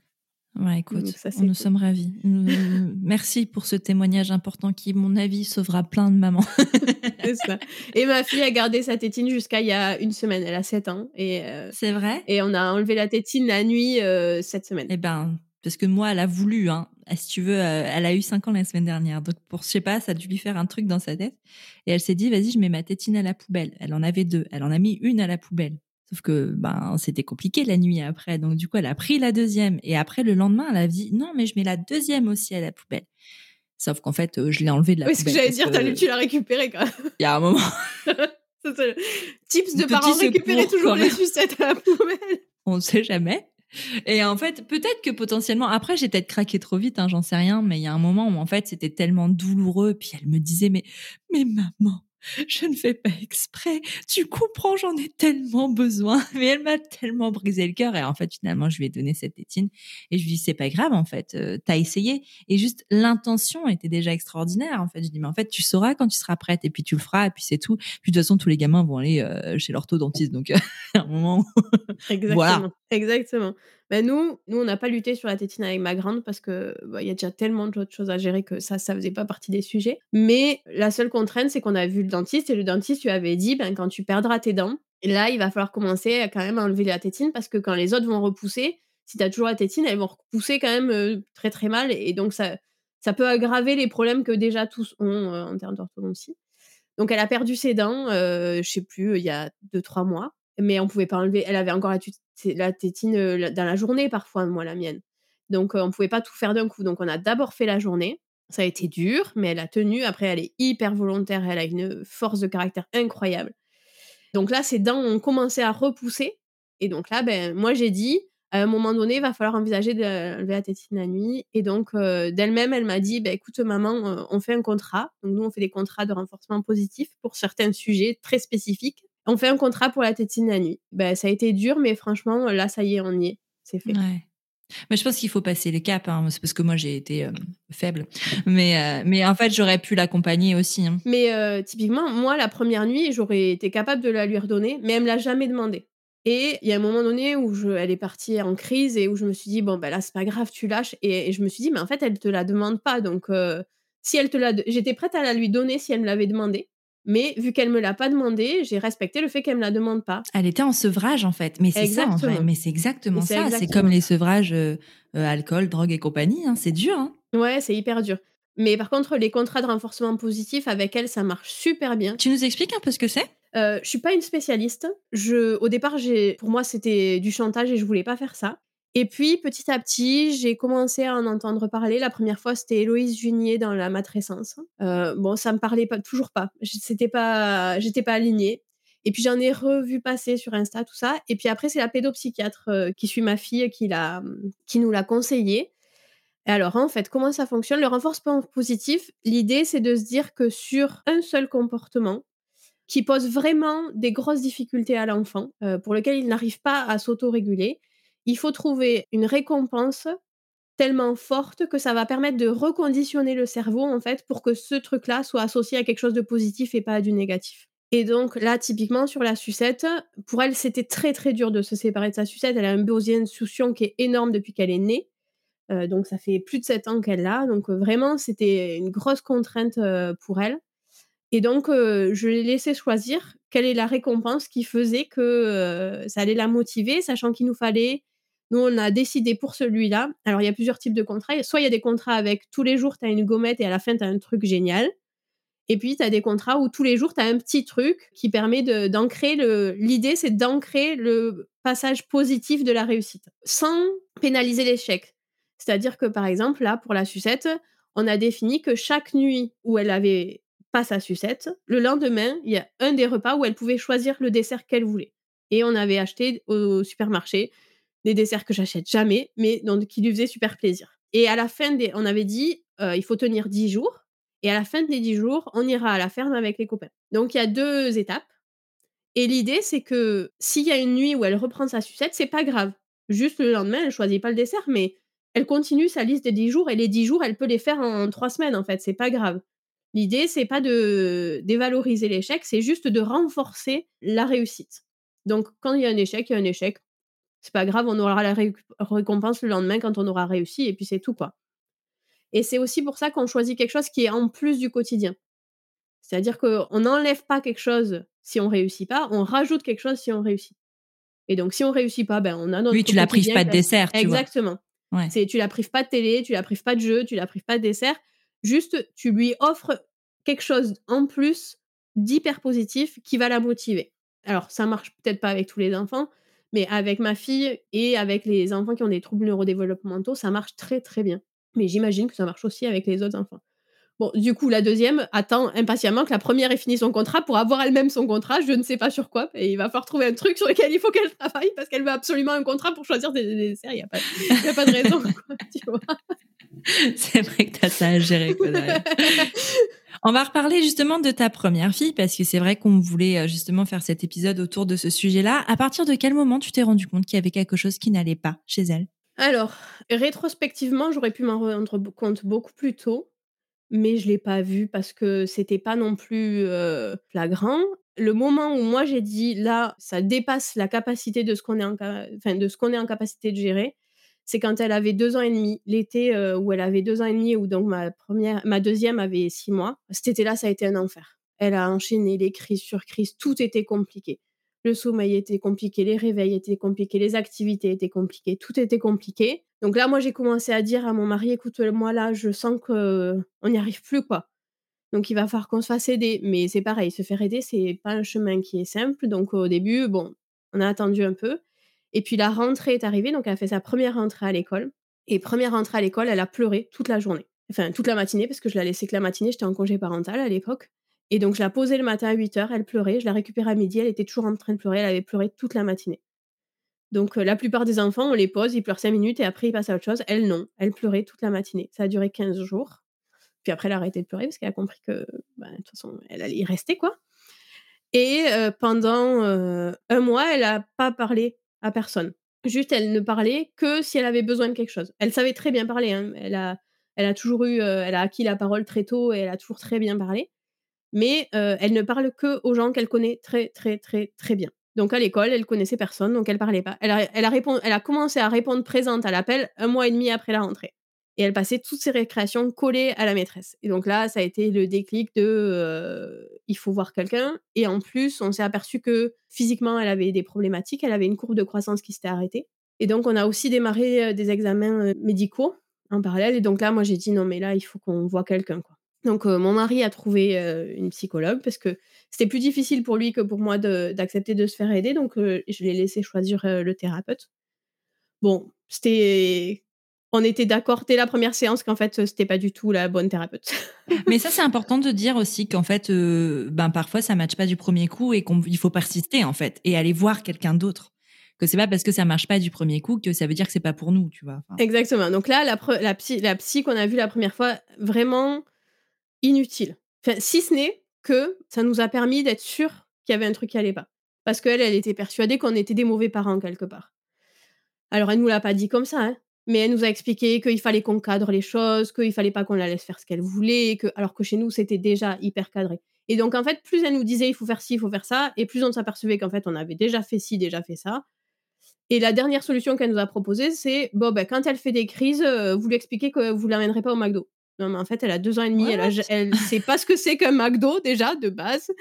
S1: Ouais, écoute, nous sommes ravis. Merci pour ce témoignage important qui, mon avis, sauvera plein de mamans.
S2: ça. Et ma fille a gardé sa tétine jusqu'à il y a une semaine. Elle a 7 ans. Et euh,
S1: C'est vrai?
S2: Et on a enlevé la tétine la nuit euh, cette semaine.
S1: Eh ben, parce que moi, elle a voulu, hein. Si tu veux, euh, elle a eu 5 ans la semaine dernière. Donc, pour, je sais pas, ça a dû lui faire un truc dans sa tête. Et elle s'est dit, vas-y, je mets ma tétine à la poubelle. Elle en avait deux. Elle en a mis une à la poubelle. Sauf que ben c'était compliqué la nuit après. Donc du coup, elle a pris la deuxième et après le lendemain, elle a dit non, mais je mets la deuxième aussi à la poubelle. Sauf qu'en fait, euh, je l'ai enlevée de la
S2: oui,
S1: poubelle.
S2: ce que j'allais dire, que... tu l'as récupérée quand même.
S1: Il y a un moment.
S2: Tips de parents récupérer toujours les sucettes à la poubelle.
S1: On ne sait jamais. Et en fait, peut-être que potentiellement, après, j'ai peut-être craqué trop vite, hein, j'en sais rien, mais il y a un moment où en fait, c'était tellement douloureux. Puis elle me disait, mais, mais maman, je ne fais pas exprès. Tu comprends, j'en ai tellement besoin. Mais elle m'a tellement brisé le cœur. Et en fait, finalement, je lui ai donné cette tétine. Et je lui dis, c'est pas grave, en fait. Euh, T'as essayé. Et juste, l'intention était déjà extraordinaire. En fait, je dis, mais en fait, tu sauras quand tu seras prête. Et puis, tu le feras. Et puis, c'est tout. Puis, de toute façon, tous les gamins vont aller euh, chez l'orthodontiste. Donc, à un moment.
S2: Exactement. voilà. Exactement. Ben nous, nous, on n'a pas lutté sur la tétine avec ma grande parce que bah, il y a déjà tellement d'autres choses à gérer que ça, ça faisait pas partie des sujets. Mais la seule contrainte, c'est qu'on a vu le dentiste et le dentiste lui avait dit, ben quand tu perdras tes dents, là, il va falloir commencer à quand même enlever la tétine parce que quand les autres vont repousser, si tu as toujours la tétine, elles vont repousser quand même très très mal et donc ça, ça peut aggraver les problèmes que déjà tous ont en termes d'orthodontie. Donc elle a perdu ses dents, euh, je sais plus, il y a 2-3 mois mais on pouvait pas enlever. Elle avait encore la, tétine dans la journée parfois, moi la mienne. Donc on pouvait pas tout faire d'un coup. Donc on a d'abord fait la journée. Ça a été dur, mais elle a tenu. Après, elle est hyper volontaire. Elle a une force de caractère incroyable. Donc là, ses dents ont commencé à repousser. Et donc là, ben moi j'ai dit, à un moment donné, il va falloir envisager d'enlever la tétine la nuit. Et donc, euh, d'elle-même, elle m'a dit, bah, écoute, maman, euh, on fait un contrat. Donc, nous, on fait des contrats de renforcement positif pour certains sujets très spécifiques. On fait un contrat pour la tétine la nuit. Ben, ça a été dur, mais franchement, là, ça y est, on y est. C'est fait.
S1: Mais je pense qu'il faut passer les caps, hein. c'est parce que moi j'ai été euh, faible. Mais, mais en fait, j'aurais pu l'accompagner aussi. Hein.
S2: Mais typiquement, moi, la première nuit, j'aurais été capable de la lui redonner, mais elle me l'a jamais demandé. Et il y a un moment donné où je, elle est partie en crise et où je me suis dit, bon, ben là, c'est pas grave, tu lâches. Et, je me suis dit, mais en fait, elle te la demande pas. Donc, euh, si elle te l'a. J'étais prête à la lui donner si elle me l'avait demandé. Mais vu qu'elle me l'a pas demandé, j'ai respecté le fait qu'elle me la demande pas.
S1: Elle était en sevrage en fait, mais c'est ça en fait. Mais c'est exactement ça. C'est comme les sevrages euh, euh, alcool, drogue et compagnie. Hein. C'est dur. Hein.
S2: Ouais, c'est hyper dur. Mais par contre, les contrats de renforcement positif avec elle, ça marche super bien.
S1: Tu nous expliques un peu ce que c'est?
S2: Euh, je suis pas une spécialiste. Je, au départ, j'ai, pour moi, c'était du chantage et je voulais pas faire ça. Et puis, petit à petit, j'ai commencé à en entendre parler. La première fois, c'était Héloïse Junier dans la matrescence. Euh, bon, ça me parlait pas, toujours pas. C'était pas, j'étais pas alignée. Et puis, j'en ai revu passer sur Insta, tout ça. Et puis après, c'est la pédopsychiatre euh, qui suit ma fille qui, l'a, qui nous l'a conseillé. Et alors, en fait, comment ça fonctionne? Le renforcement positif, l'idée, c'est de se dire que sur un seul comportement, qui pose vraiment des grosses difficultés à l'enfant, euh, pour lequel il n'arrive pas à s'autoréguler. Il faut trouver une récompense tellement forte que ça va permettre de reconditionner le cerveau en fait pour que ce truc-là soit associé à quelque chose de positif et pas à du négatif. Et donc là, typiquement sur la sucette, pour elle, c'était très très dur de se séparer de sa sucette. Elle a un besoin de qui est énorme depuis qu'elle est née. Euh, donc ça fait plus de 7 ans qu'elle l'a. Donc vraiment, c'était une grosse contrainte euh, pour elle. Et donc, je l'ai laissé choisir quelle est la récompense qui faisait que ça allait la motiver, sachant qu'il nous fallait. Nous, on a décidé pour celui-là. Alors, il y a plusieurs types de contrats. Soit il y a des contrats avec tous les jours, tu as une gommette et à la fin, tu as un truc génial. Et puis, tu as des contrats où tous les jours, tu as un petit truc qui permet d'ancrer le. L'idée, c'est d'ancrer le passage positif de la réussite sans pénaliser l'échec. C'est-à-dire que, par exemple, là, pour la sucette, on a défini que chaque nuit où elle avait sa sucette. Le lendemain, il y a un des repas où elle pouvait choisir le dessert qu'elle voulait. Et on avait acheté au supermarché des desserts que j'achète jamais, mais donc, qui lui faisaient super plaisir. Et à la fin des, on avait dit, euh, il faut tenir 10 jours. Et à la fin des 10 jours, on ira à la ferme avec les copains. Donc il y a deux étapes. Et l'idée, c'est que s'il y a une nuit où elle reprend sa sucette, c'est pas grave. Juste le lendemain, elle choisit pas le dessert, mais elle continue sa liste des 10 jours. Et les 10 jours, elle peut les faire en 3 semaines, en fait. C'est pas grave. L'idée, c'est pas de dévaloriser l'échec, c'est juste de renforcer la réussite. Donc, quand il y a un échec, il y a un échec. C'est pas grave, on aura la récompense le lendemain quand on aura réussi, et puis c'est tout, quoi. Et c'est aussi pour ça qu'on choisit quelque chose qui est en plus du quotidien. C'est-à-dire qu'on n'enlève pas quelque chose si on réussit pas, on rajoute quelque chose si on réussit. Et donc, si on réussit pas, ben, on a notre.
S1: Oui, tu la prives pas de dessert, tu
S2: Exactement.
S1: Ouais.
S2: C'est, tu la prives pas de télé, tu la prives pas de jeu, tu la prives pas de dessert. Juste, tu lui offres quelque chose en plus d'hyper positif qui va la motiver. Alors, ça marche peut-être pas avec tous les enfants, mais avec ma fille et avec les enfants qui ont des troubles neurodéveloppementaux, ça marche très très bien. Mais j'imagine que ça marche aussi avec les autres enfants. Bon, du coup, la deuxième attend impatiemment que la première ait fini son contrat pour avoir elle-même son contrat. Je ne sais pas sur quoi. Et il va falloir trouver un truc sur lequel il faut qu'elle travaille parce qu'elle veut absolument un contrat pour choisir des desserts. Il n'y a, pas, a pas de raison. tu vois
S1: C'est vrai que tu as ça à gérer. On va reparler justement de ta première fille parce que c'est vrai qu'on voulait euh, justement faire cet épisode autour de ce sujet-là. À partir de quel moment tu t'es rendu compte qu'il y avait quelque chose qui n'allait pas chez elle?
S2: Alors, rétrospectivement, j'aurais pu m'en rendre compte beaucoup plus tôt, mais je l'ai pas vu parce que c'était pas non plus euh, flagrant. Le moment où moi j'ai dit là, ça dépasse la capacité de ce qu'on est en, enfin, de ce qu'on est en capacité de gérer, c'est quand elle avait deux ans et demi, l'été euh, où elle avait deux ans et demi, où donc ma première, ma deuxième avait six mois. Cet été-là, ça a été un enfer. Elle a enchaîné les crises sur crises, tout était compliqué. Le sommeil était compliqué, les réveils étaient compliqués, les activités étaient compliquées, tout était compliqué. Donc là, moi, j'ai commencé à dire à mon mari, écoute, moi là, je sens que on n'y arrive plus, quoi. Donc il va falloir qu'on se fasse aider. Mais c'est pareil, se faire aider, c'est pas un chemin qui est simple. Donc au début, bon, on a attendu un peu. Et puis la rentrée est arrivée, donc elle a fait sa première rentrée à l'école. Et première rentrée à l'école, elle a pleuré toute la journée. Enfin, toute la matinée, parce que je la laissais que la matinée, j'étais en congé parental à l'époque. Et donc je la posais le matin à 8h, elle pleurait, je la récupérais à midi, elle était toujours en train de pleurer, elle avait pleuré toute la matinée. Donc la plupart des enfants, on les pose, ils pleurent 5 minutes et après ils passent à autre chose. Elle non, elle pleurait toute la matinée. Ça a duré 15 jours. Puis après elle a arrêté de pleurer parce qu'elle a compris que, bah, de toute façon, elle allait y rester quoi. Et pendant, un mois, elle a pas parlé à personne. Juste, elle ne parlait que si elle avait besoin de quelque chose. Elle savait très bien parler, hein. Elle a toujours eu, elle a acquis la parole très tôt et elle a toujours très bien parlé. Mais, elle ne parle qu'aux gens qu'elle connaît très, très, très, très bien. Donc à l'école, elle connaissait personne, donc elle parlait pas. Elle a commencé à répondre présente à l'appel un mois et demi après la rentrée et elle passait toutes ses récréations collées à la maîtresse et donc là, ça a été le déclic de, il faut voir quelqu'un et en plus, on s'est aperçu que physiquement, elle avait des problématiques. Elle avait une courbe de croissance qui s'était arrêtée et donc on a aussi démarré, des examens, médicaux en parallèle et donc là, moi, j'ai dit: «Non mais là, il faut qu'on voit quelqu'un, quoi». Donc mon mari a trouvé, une psychologue parce que c'était plus difficile pour lui que pour moi d'accepter de se faire aider donc je l'ai laissé choisir, le thérapeute. Bon, c'était on était d'accord dès la première séance qu'en fait, c'était pas du tout la bonne thérapeute.
S1: Mais ça, c'est important de dire aussi qu'en fait, ben parfois, ça matche pas du premier coup et qu'il faut persister en fait et aller voir quelqu'un d'autre. Que c'est pas parce que ça marche pas du premier coup que ça veut dire que c'est pas pour nous, tu vois.
S2: Exactement. Donc là, la, la psy, la psy qu'on a vue la première fois, vraiment inutile. Enfin, si ce n'est que ça nous a permis d'être sûr qu'il y avait un truc qui allait pas. Parce qu'elle, elle était persuadée qu'on était des mauvais parents quelque part. Alors, elle nous l'a pas dit comme ça, hein, mais elle nous a expliqué qu'il fallait qu'on cadre les choses, qu'il fallait pas qu'on la laisse faire ce qu'elle voulait, alors que chez nous, c'était déjà hyper cadré. Et donc, en fait, plus elle nous disait il faut faire ci, il faut faire ça, et plus on s'apercevait qu'en fait, on avait déjà fait ci, déjà fait ça. Et la dernière solution qu'elle nous a proposée, c'est bon, ben, quand elle fait des crises, vous lui expliquez que vous l'amènerez pas au McDo. Non, mais en fait, elle a deux ans et demi, elle, elle sait pas ce que c'est qu'un McDo déjà de base.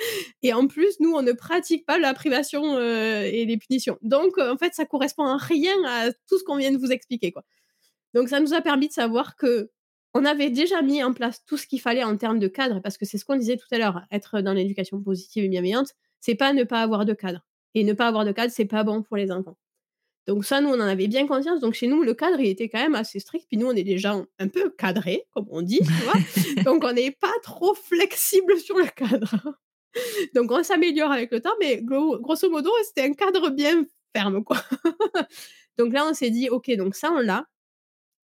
S2: Et en plus, nous, on ne pratique pas la privation et les punitions. Donc, en fait, ça correspond à rien à tout ce qu'on vient de vous expliquer, quoi. Donc, ça nous a permis de savoir que on avait déjà mis en place tout ce qu'il fallait en termes de cadre, parce que c'est ce qu'on disait tout à l'heure, être dans l'éducation positive et bienveillante, c'est pas ne pas avoir de cadre. Et ne pas avoir de cadre, c'est pas bon pour les enfants. Donc ça, nous, on en avait bien conscience. Donc chez nous, le cadre, il était quand même assez strict. Puis nous, on est des gens un peu cadrés, comme on dit, tu vois. Donc on n'est pas trop flexible sur le cadre. Donc on s'améliore avec le temps, mais grosso modo, c'était un cadre bien ferme, quoi. donc là, on s'est dit, ok, donc ça, on l'a.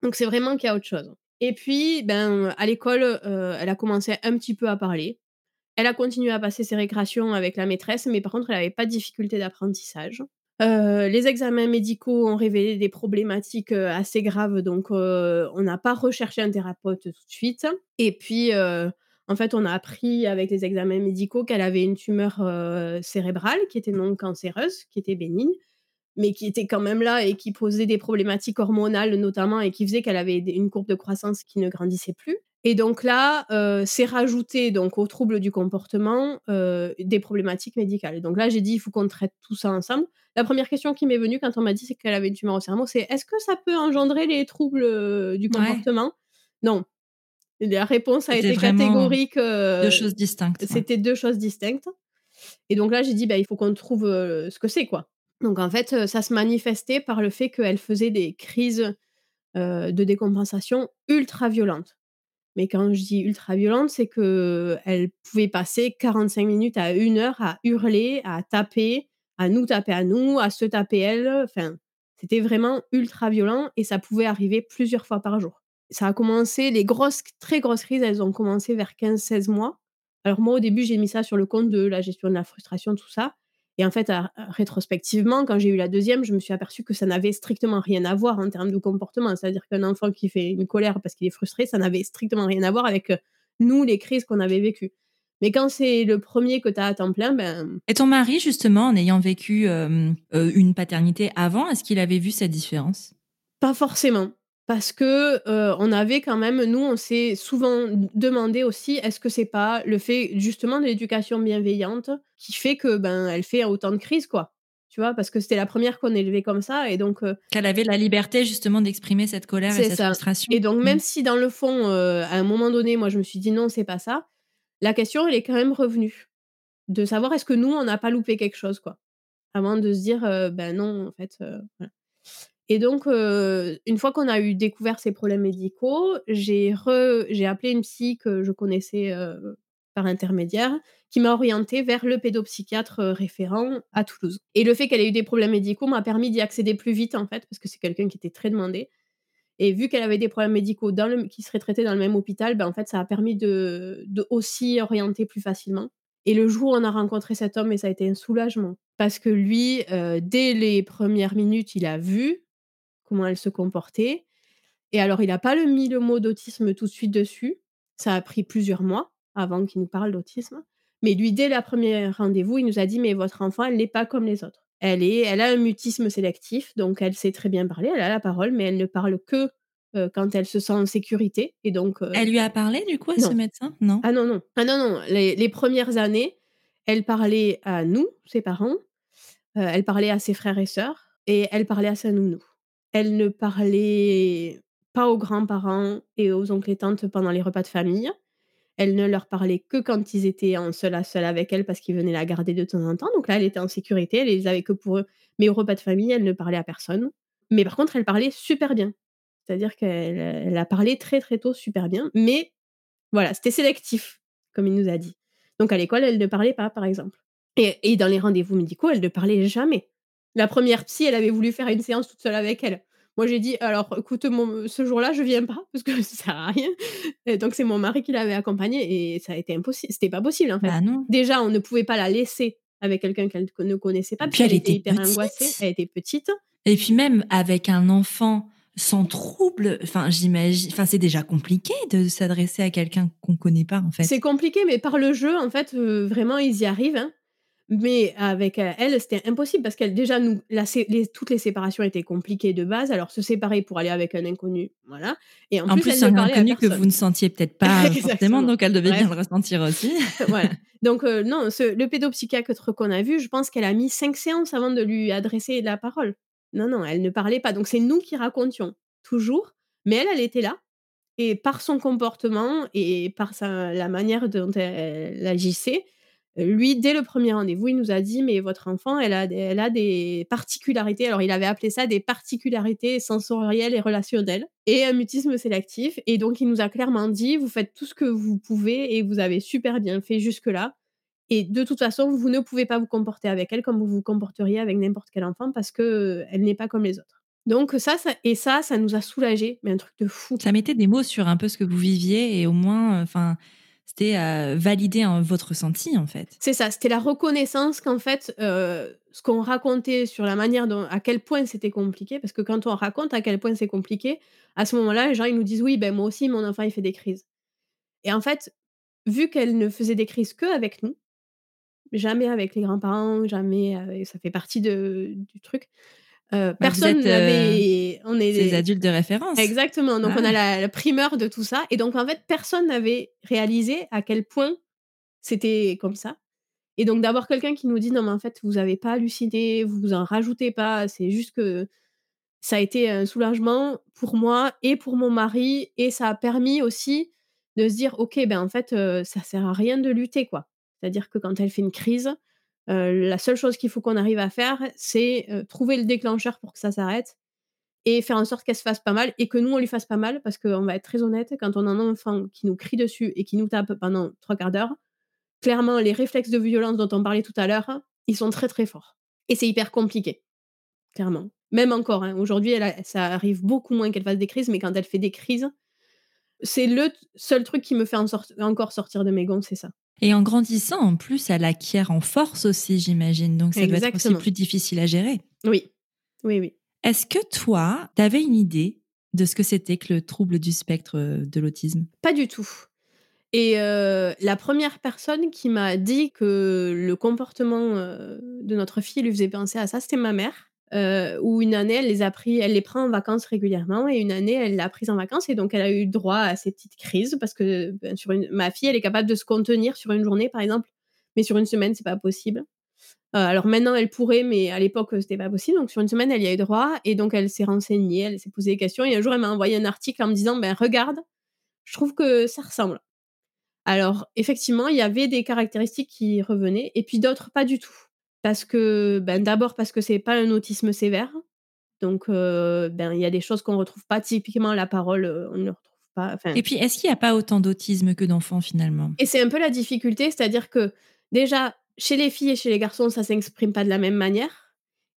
S2: Donc c'est vraiment qu'il y a autre chose. Et puis, ben, à l'école, elle a commencé un petit peu à parler. Elle a continué à passer ses récréations avec la maîtresse, mais par contre, elle n'avait pas de difficulté d'apprentissage les examens médicaux ont révélé des problématiques, assez graves, donc on n'a pas recherché un thérapeute tout de suite. Et puis, en fait, on a appris avec les examens médicaux qu'elle avait une tumeur, cérébrale qui était non cancéreuse, qui était bénigne, mais qui était quand même là et qui posait des problématiques hormonales notamment et qui faisait qu'elle avait une courbe de croissance qui ne grandissait plus et donc là, c'est rajouté donc aux troubles du comportement, des problématiques médicales et donc là, j'ai dit: «Il faut qu'on traite tout ça ensemble». La première question qui m'est venue quand on m'a dit qu'elle avait une tumeur au cerveau, c'est: «Est-ce que ça peut engendrer les troubles, du comportement?» non. La réponse a été catégorique,
S1: deux choses distinctes.
S2: C'était deux choses distinctes et donc là, j'ai dit: «Bah, il faut qu'on trouve, ce que c'est, quoi». Donc en fait, ça se manifestait par le fait qu'elle faisait des crises, de décompensation ultra violentes. Mais quand je dis ultra violente, c'est qu'elle pouvait passer 45 minutes à 1 heure à hurler, à taper, à nous taper à nous, à se taper elle. Enfin, c'était vraiment ultra violent et ça pouvait arriver plusieurs fois par jour. Ça a commencé, les grosses, très grosses crises, elles ont commencé vers 15-16 mois. Alors moi, au début, j'ai mis ça sur le compte de la gestion de la frustration, tout ça. Et en fait, rétrospectivement, quand j'ai eu la deuxième, je me suis aperçue que ça n'avait strictement rien à voir en termes de comportement. C'est-à-dire qu'un enfant qui fait une colère parce qu'il est frustré, ça n'avait strictement rien à voir avec nous, les crises qu'on avait vécues. Mais quand c'est le premier que tu as à temps plein, ben...
S1: Et ton mari, justement, en ayant vécu une paternité avant, est-ce qu'il avait vu cette différence?
S2: Pas forcément. Parce que on avait quand même, nous, on s'est souvent demandé aussi, est-ce que c'est pas le fait justement de l'éducation bienveillante qui fait que ben elle fait autant de crises quoi, tu vois? Parce que c'était la première qu'on élevait comme ça et donc
S1: qu'elle avait la liberté justement d'exprimer cette colère et cette frustration.
S2: Et donc même mmh. si dans le fond, à un moment donné, moi je me suis dit non, c'est pas ça. La question, elle est quand même revenue de savoir est-ce que nous, on n'a pas loupé quelque chose quoi, avant de se dire ben non en fait. Voilà. Et donc, une fois qu'on a eu découvert ces problèmes médicaux, j'ai appelé une psy que je connaissais par intermédiaire, qui m'a orientée vers le pédopsychiatre référent à Toulouse. Et le fait qu'elle ait eu des problèmes médicaux m'a permis d'y accéder plus vite, en fait, parce que c'est quelqu'un qui était très demandé. Et vu qu'elle avait des problèmes médicaux dans le, qui seraient traités dans le même hôpital, ben, en fait, ça a permis de, aussi orienter plus facilement. Et le jour où on a rencontré cet homme, et ça a été un soulagement. Parce que lui, euh, dès les premières minutes, il a vu comment elle se comportait. Et alors, il n'a pas le, mis le mot d'autisme tout de suite dessus. Ça a pris plusieurs mois avant qu'il nous parle d'autisme. Mais lui, dès la première rendez-vous, il nous a dit Mais votre enfant, elle n'est pas comme les autres. Elle, est, elle a un mutisme sélectif, donc elle sait très bien parler, elle a la parole, mais elle ne parle que euh, quand elle se sent en sécurité. Et donc, euh,
S1: elle lui a parlé du coup à ce médecin? Non.
S2: Ah non, non. Ah non, non. Les, les, premières années, elle parlait à nous, ses parents, euh, elle parlait à ses frères et sœurs, et elle parlait à sa nounou. Elle ne parlait pas aux grands-parents et aux oncles et tantes pendant les repas de famille. Elle ne leur parlait que quand ils étaient en seul à seul avec elle parce qu'ils venaient la garder de temps en temps. Donc là, elle était en sécurité, elle les avait que pour eux. Mais au repas de famille, elle ne parlait à personne. Mais par contre, elle parlait super bien. C'est-à-dire qu'elle a parlé très très tôt super bien. Mais voilà, c'était sélectif, comme il nous a dit. Donc à l'école, elle ne parlait pas, par exemple. Et, et dans les rendez-vous médicaux, elle ne parlait jamais. La première psy, elle avait voulu faire une séance toute seule avec elle. Moi, j'ai dit, alors, écoute, mon, ce jour-là, je viens pas parce que ça sert à rien. Et donc, c'est mon mari qui l'avait accompagnée et ça a été impossible. C'était pas possible, en fait.
S1: Bah non.
S2: Déjà, on ne pouvait pas la laisser avec quelqu'un qu'elle ne connaissait pas.
S1: Puis elle,
S2: elle
S1: était
S2: hyper
S1: petite.
S2: angoissée. Elle était petite.
S1: Et puis même avec un enfant sans trouble, enfin j'imagine, enfin c'est déjà compliqué de s'adresser à quelqu'un qu'on connaît pas en fait.
S2: C'est compliqué, mais par le jeu, en fait, euh, vraiment ils y arrivent. Hein. Mais avec euh, elle, c'était impossible parce qu'elle déjà nous, la, les, toutes les séparations étaient compliquées de base. Alors se séparer pour aller avec un inconnu, voilà. Et en,
S1: En
S2: plus,
S1: plus, un inconnu que vous ne sentiez peut-être pas
S2: Exactement.
S1: forcément, donc elle devait bien le ressentir aussi.
S2: voilà. Donc euh, non, ce- le pédopsychiatre qu'on a vu, je pense qu'elle a mis cinq séances avant de lui adresser la parole. Non, non, elle ne parlait pas. Donc c'est nous qui racontions toujours, mais elle, elle était là. Et par son comportement et par sa, la manière dont elle, elle agissait, lui, dès le premier rendez-vous, il nous a dit, mais votre enfant, elle a, des- particularités. Alors, il avait appelé ça des particularités sensorielles et relationnelles et un mutisme sélectif. Et donc, il nous a clairement dit, vous faites tout ce que vous pouvez et vous avez super bien fait jusque-là. Et de toute façon, vous ne pouvez pas vous comporter avec elle comme vous vous comporteriez avec n'importe quel enfant parce que euh, elle n'est pas comme les autres. Donc ça, ça et ça, ça nous a soulagés, mais un truc de fou.
S1: Ça mettait des mots sur un peu ce que vous viviez et au moins, enfin, c'était euh, valider votre ressenti en fait.
S2: C'est ça, c'était la reconnaissance qu'en fait, euh, ce qu'on racontait sur la manière dont, à quel point c'était compliqué, parce que quand on raconte à quel point c'est compliqué, à ce moment-là, les gens ils nous disent oui, ben moi aussi, mon enfant il fait des crises. Et en fait, vu qu'elle ne faisait des crises que avec nous, jamais avec les grands-parents, jamais, avec- ça fait partie de, du truc. Euh,
S1: Bah, vous
S2: personne
S1: euh,
S2: n'avait, on est
S1: Ces adultes de référence.
S2: Exactement. Donc, on
S1: Ah.
S2: a la, la primeur de tout ça. Et donc, en fait, personne n'avait réalisé à quel point c'était comme ça. Et donc, d'avoir quelqu'un qui nous dit non, mais en fait, vous n'avez pas halluciné, vous en rajoutez pas. C'est juste que ça a été un soulagement pour moi et pour mon mari. Et ça a permis aussi de se dire ok, ben en fait, euh, ça sert à rien de lutter, quoi. C'est-à-dire que quand elle fait une crise, euh, la seule chose qu'il faut qu'on arrive à faire, c'est euh, trouver le déclencheur pour que ça s'arrête et faire en sorte qu'elle se fasse pas mal et que nous on lui fasse pas mal parce qu'on va être très honnête quand on a un enfant qui nous crie dessus et qui nous tape pendant trois quarts d'heure clairement les réflexes de violence dont on parlait tout à l'heure ils sont très très forts et c'est hyper compliqué clairement. Même encore hein, aujourd'hui ça arrive beaucoup moins qu'elle fasse des crises mais quand elle fait des crises c'est le seul truc qui me fait encore sortir de mes gonds c'est ça
S1: Et en grandissant, en plus, elle acquiert en force aussi, j'imagine. Donc ça doit être aussi plus difficile à gérer.
S2: oui oui oui
S1: Est-ce que toi, tu avais une idée de ce que c'était que le trouble du spectre euh, de l'autisme?
S2: Pas du tout. Et euh, la première personne qui m'a dit que le comportement euh, de notre fille lui faisait penser à ça, c'était ma mère. Euh, où une année, elle les a pris, elle les prend en vacances régulièrement, et une année, elle l'a prise en vacances, et donc elle a eu droit à ces petites crises parce que ben, sur une, ma fille, elle est capable de se contenir sur une journée, par exemple, mais sur une semaine, c'est pas possible. Euh, alors maintenant, elle pourrait, mais à l'époque, c'était pas possible. Donc sur une semaine, elle y a eu droit, et donc elle s'est renseignée, elle s'est posé des questions, et un jour, elle m'a envoyé un article en me disant, ben regarde, je trouve que ça ressemble. Alors, effectivement, il y avait des caractéristiques qui revenaient, et puis d'autres pas du tout. Parce que, ben, d'abord parce que c'est pas un autisme sévère, donc euh, ben il y a des choses qu'on retrouve pas typiquement la parole, on ne retrouve pas.
S1: Et puis, est-ce qu'il y a pas autant d'autisme que d'enfants finalement?
S2: et c'est un peu la difficulté, c'est-à-dire que déjà, chez les filles et chez les garçons, ça s'exprime pas de la même manière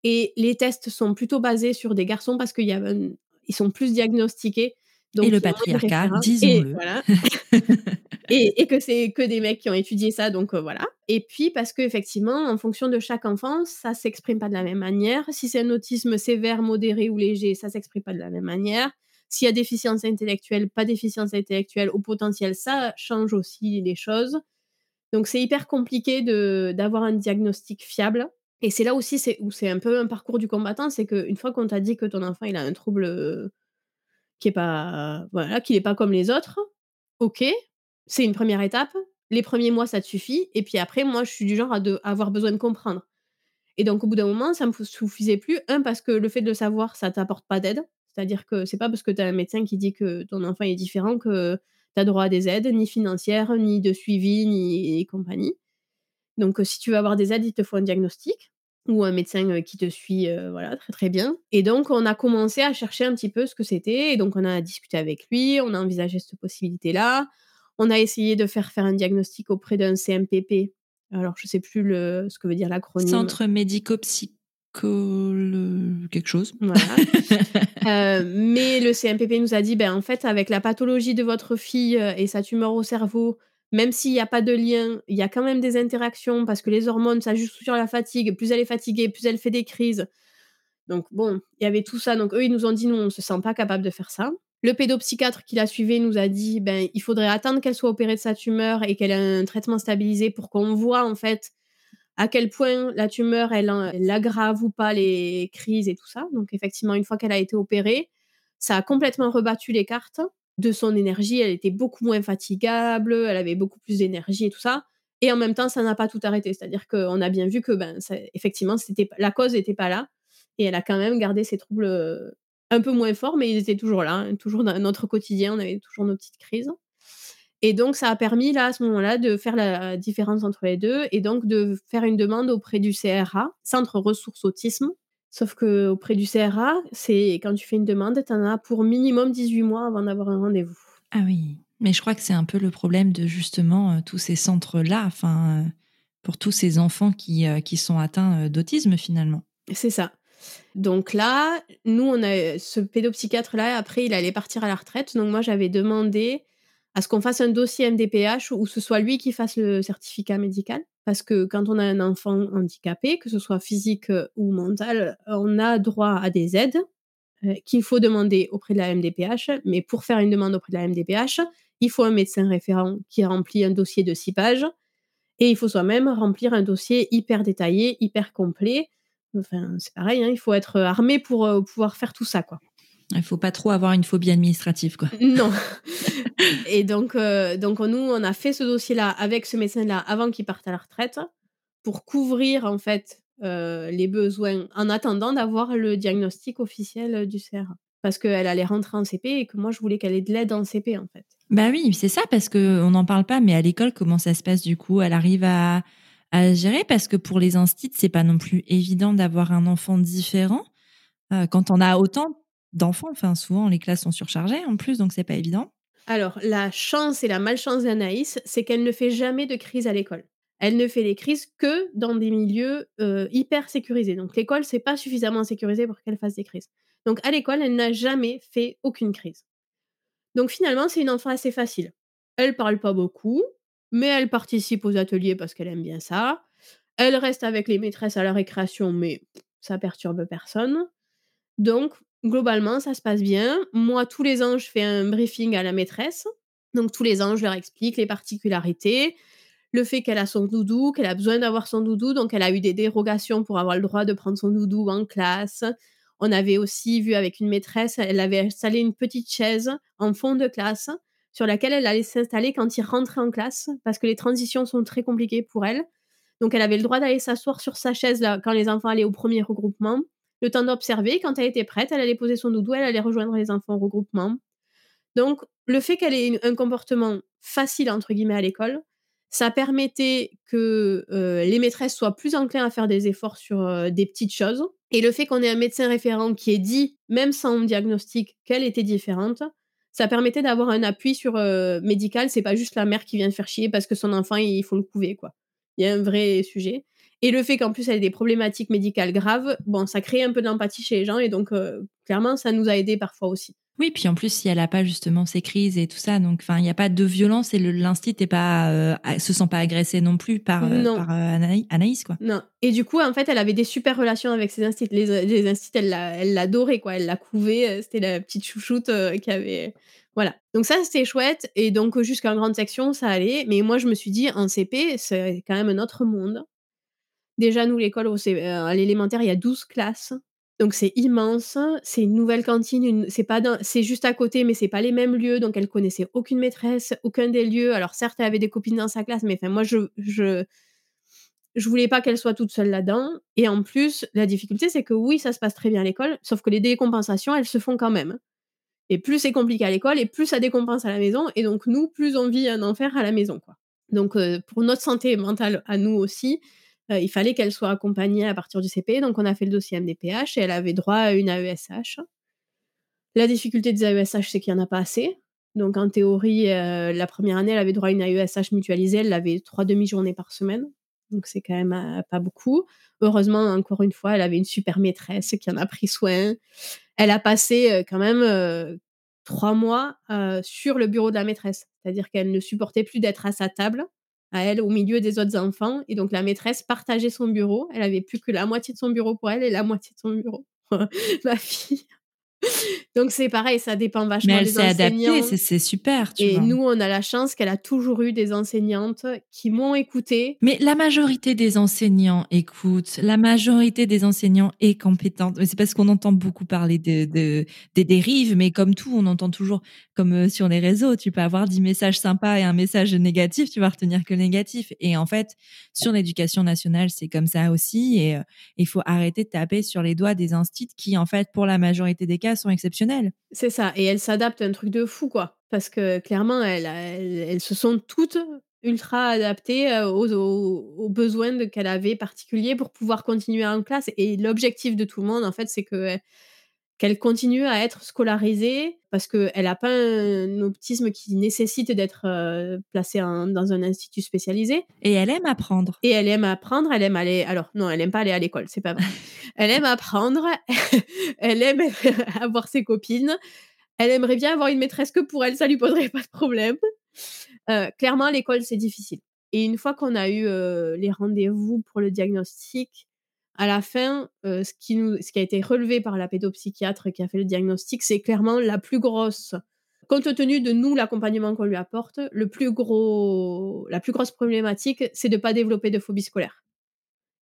S2: et les tests sont plutôt basés sur des garçons parce qu'il y a un ils sont plus diagnostiqués, donc
S1: Et le patriarcat,
S2: et
S1: disons-le.
S2: voilà et et que c'est que des mecs qui ont étudié ça, donc heu, voilà et puis parce qu'effectivement, en fonction de chaque enfant, ça s'exprime pas de la même manière. Si c'est un autisme sévère, modéré ou léger, ça s'exprime pas de la même manière. S'il y a déficience intellectuelle, pas déficience intellectuelle, au potentiel, ça change aussi les choses. Donc c'est hyper compliqué d'avoir un diagnostic fiable et c'est là aussi c'est où c'est un peu un parcours du combattant, c'est qu'une fois qu'on t'a dit que ton enfant il a un trouble, heu, qui est pas voilà, qu'il est pas comme les autres, OK, c'est une première étape. Les premiers mois, ça te suffit et puis après, moi, je suis du genre à de avoir besoin de comprendre et donc au bout d'un moment, ça me f suffisait plus. Un parce que le fait de le savoir, ça t'apporte pas d'aide. C'est-à-dire que c'est pas parce que tu as un médecin qui dit que ton enfant est différent que tu as droit à des aides, ni financières, ni de suivi, ni et compagnie. Donc, si tu veux avoir des aides, il te faut un diagnostic ou un médecin, heu, qui te suit, heu, voilà, très, très bien et donc on a commencé à chercher un petit peu ce que c'était et donc on a discuté avec lui, on a envisagé cette possibilité-là. On a essayé de faire faire un diagnostic auprès d'un CMPP. Alors je sais plus le ce que veut dire l'acronyme.
S1: Centre médico-psycholo quelque chose.
S2: Voilà. Heu, mais le CMPP nous a dit: «Ben, en fait, avec la pathologie de votre fille, et sa tumeur au cerveau, même s'il y a pas de lien, il y a quand même des interactions parce que les hormones, ça joue sur la fatigue. Plus elle est fatiguée, plus elle fait des crises». Donc bon, il y avait tout ça. Donc eux, ils nous ont dit: «Nous, on se sent pas capable de faire ça». Le pédopsychiatre qui la suivait nous a dit: «Ben, il faudrait attendre qu'elle soit opérée de sa tumeur et qu'elle ait un traitement stabilisé pour qu'on voit, en fait, à quel point la tumeur, elle elle aggrave ou pas les crises et tout ça». Donc effectivement, une fois qu'elle a été opérée, ça a complètement rebattu les cartes de son énergie. Elle était beaucoup moins fatigable, elle avait beaucoup plus d'énergie et tout ça et en même temps, ça n'a pas tout arrêté. C'est-à-dire qu'on a bien vu que, ben, effectivement, c'était la cause était pas là et elle a quand même gardé ses troubles, heu, un peu moins forts, mais ils étaient toujours là, hein, toujours dans notre quotidien. On avait toujours nos petites crises et donc ça a permis, là, à ce moment-là, de faire la différence entre les 2 et donc de faire une demande auprès du CRA, Centre Ressources Autisme. Sauf qu'auprès du CRA, c'est quand tu fais une demande, tu en as pour minimum 18 mois avant d'avoir un rendez-vous.
S1: Ah oui, mais je crois que c'est un peu le problème de justement, heu, tous ces centres-là, enfin, heu, pour tous ces enfants qui, heu, qui sont atteints, d'autisme finalement.
S2: C'est ça. Donc là, nous, on a ce pédopsychiatre-là, après, il allait partir à la retraite. Donc moi, j'avais demandé à ce qu'on fasse un dossier MDPH où ce soit lui qui fasse le certificat médical. Parce que quand on a un enfant handicapé, que ce soit physique, heu, ou mental, on a droit à des aides, heu, qu'il faut demander auprès de la MDPH. Mais pour faire une demande auprès de la MDPH, il faut un médecin référent qui remplit un dossier de 6 pages et il faut soi-même remplir un dossier hyper détaillé, hyper complet. Enfin, c'est pareil, hein, il faut être, armé pour, pouvoir faire tout ça, quoi.
S1: Il faut pas trop avoir une phobie administrative, quoi.
S2: Non et donc heu, donc nous, on a fait ce dossier-là avec ce médecin-là avant qu'il parte à la retraite pour couvrir, en fait, heu, les besoins en attendant d'avoir le diagnostic officiel, du CRA. Parce qu'elle allait rentrer en CP et que moi, je voulais qu'elle ait de l'aide en CP, en fait.
S1: Bah oui, c'est ça, parce qu'on n'en parle pas, mais à l'école, comment ça se passe du coup? Elle arrive à à gérer? Parce que pour les instits, c'est pas non plus évident d'avoir un enfant différent, heu, quand on a autant d'enfants. Enfin, souvent, les classes sont surchargées en plus, donc c'est pas évident.
S2: Alors, la chance et la malchance d'Anaïs, c'est qu'elle ne fait jamais de crise à l'école. Elle ne fait les crises que dans des milieux, heu, hyper sécurisés. Donc l'école, c'est pas suffisamment sécurisé pour qu'elle fasse des crises. Donc à l'école, elle n'a jamais fait aucune crise. Donc finalement, c'est une enfant assez facile. Elle parle pas beaucoup, mais elle participe aux ateliers parce qu'elle aime bien ça. Elle reste avec les maîtresses à la récréation, mais ça perturbe personne. Donc globalement, ça se passe bien. Moi, tous les ans, je fais un briefing à la maîtresse. Donc tous les ans, je leur explique les particularités, le fait qu'elle a son doudou, qu'elle a besoin d'avoir son doudou, donc elle a eu des dérogations pour avoir le droit de prendre son doudou en classe. On avait aussi vu avec une maîtresse, elle avait installé une petite chaise en fond de classe sur laquelle elle allait s'installer quand il rentrait en classe parce que les transitions sont très compliquées pour elle. Donc elle avait le droit d'aller s'asseoir sur sa chaise là, quand les enfants allaient au 1er regroupement, le temps d'observer. Quand elle était prête, elle allait poser son doudou, elle allait rejoindre les enfants au regroupement. Donc le fait qu'elle ait un comportement «facile» entre guillemets à l'école, ça permettait que, heu, les maîtresses soient plus enclins à faire des efforts sur, heu, des petites choses et le fait qu'on ait un médecin référent qui ait dit, même sans diagnostic, qu'elle était différente, Ça permettait d'avoir un appui sur, heu, médical. C'est pas juste la mère qui vient faire chier parce que son enfant, il faut le couver, quoi. Il y a un vrai sujet et le fait qu'en plus elle ait des problématiques médicales graves, bon, ça crée un peu de l'empathie chez les gens et donc heu, clairement, ça nous a aidés parfois aussi.
S1: Oui, puis en plus, si elle a pas justement ces crises et tout ça, donc enfin, il y a pas de violence et l'instit est pas, heu, se sent pas agressé non plus par,
S2: Non.
S1: Anaï Anaïs, quoi.
S2: Non et du coup, en fait, elle avait des super relations avec ses instits. Les les instits, elle l'a elle l'adorait, quoi. Elle la couvait, heu, c'était la petite chouchoute, qui avait voilà. Donc ça, c'était chouette et donc jusqu'en grande section, ça allait. Mais moi, je me suis dit: «En CP, c'est quand même un autre monde». Déjà, nous, l'école heu, à l'élémentaire, il y a 12 classes, donc c'est immense. C'est une nouvelle cantine, c'est juste à côté, mais c'est pas les mêmes lieux, donc elle connaissait aucune maîtresse, aucun des lieux. Alors certes, elle avait des copines dans sa classe, mais moi, je je je voulais pas qu'elle soit toute seule là-dedans et en plus, la difficulté, c'est que oui, ça se passe très bien à l'école, sauf que les décompensations, elles se font quand même et plus c'est compliqué à l'école et plus ça décompense à la maison et donc nous, plus on vit un enfer à la maison, quoi. Donc heu, pour notre santé mentale à nous aussi, heu, il fallait qu'elle soit accompagnée à partir du CP, donc on a fait le dossier MDPH et elle avait droit à une AESH. La difficulté des AESH, c'est qu'il y en a pas assez. Donc en théorie, heu, la première année, elle avait droit à une AESH mutualisée, elle avait 3 demi-journées par semaine, donc c'est quand même, heu, pas beaucoup. Heureusement, encore une fois, elle avait une super maîtresse qui en a pris soin. Elle a passé, quand même, 3 mois, sur le bureau de la maîtresse. C'est-à-dire qu'elle ne supportait plus d'être à sa table, à elle, au milieu des autres enfants et donc la maîtresse partageait son bureau. Elle avait plus que la moitié de son bureau pour elle et la moitié de son bureau pour ma fille. Donc c'est pareil, ça dépend
S1: Mais
S2: vachement
S1: elle
S2: des
S1: s'est adaptée, c'est super, tu
S2: et
S1: vois?
S2: nous, on a la chance qu'elle a toujours eu des enseignantes qui m'ont écoutée.
S1: Mais la majorité des enseignants écoutent, la majorité des enseignants est compétente. Mais c'est parce qu'on entend beaucoup parler de de des dérives, mais comme tout, on entend toujours comme, heu, sur les réseaux, tu peux avoir 10 messages sympas et un message négatif, tu vas retenir que le négatif et en fait, sur l'éducation nationale, c'est comme ça aussi et heu, il faut arrêter de taper sur les doigts des instits qui, en fait, pour la majorité des cas, sont exceptionnels.
S2: C'est ça et elle s'adapte un truc de fou, quoi. Parce que clairement, elles elles elles se sont toutes ultra adaptées, heu, aux besoins qu'elle avait particuliers pour pouvoir continuer en classe et l'objectif de tout le monde, en fait, c'est que qu'elle continue à être scolarisée parce qu'elle a pas un autisme qui nécessite d'être, heu, placée en dans un institut spécialisé
S1: Et elle aime apprendre.
S2: et elle aime apprendre, elle aime aller alors non, elle aime pas aller à l'école, c'est pas vrai. Elle aime apprendre, elle aime avoir ses copines, elle aimerait bien avoir une maîtresse que pour elle, ça lui poserait pas de problème. Heu, clairement, l'école, c'est difficile et une fois qu'on a eu, heu, les rendez-vous pour le diagnostic, à la fin, heu, ce qui a été relevé par la pédopsychiatre qui a fait le diagnostic, c'est clairement la plus grosse compte tenu de nous, l'accompagnement qu'on lui apporte, le plus gros la plus grosse problématique, c'est de pas développer de phobie scolaire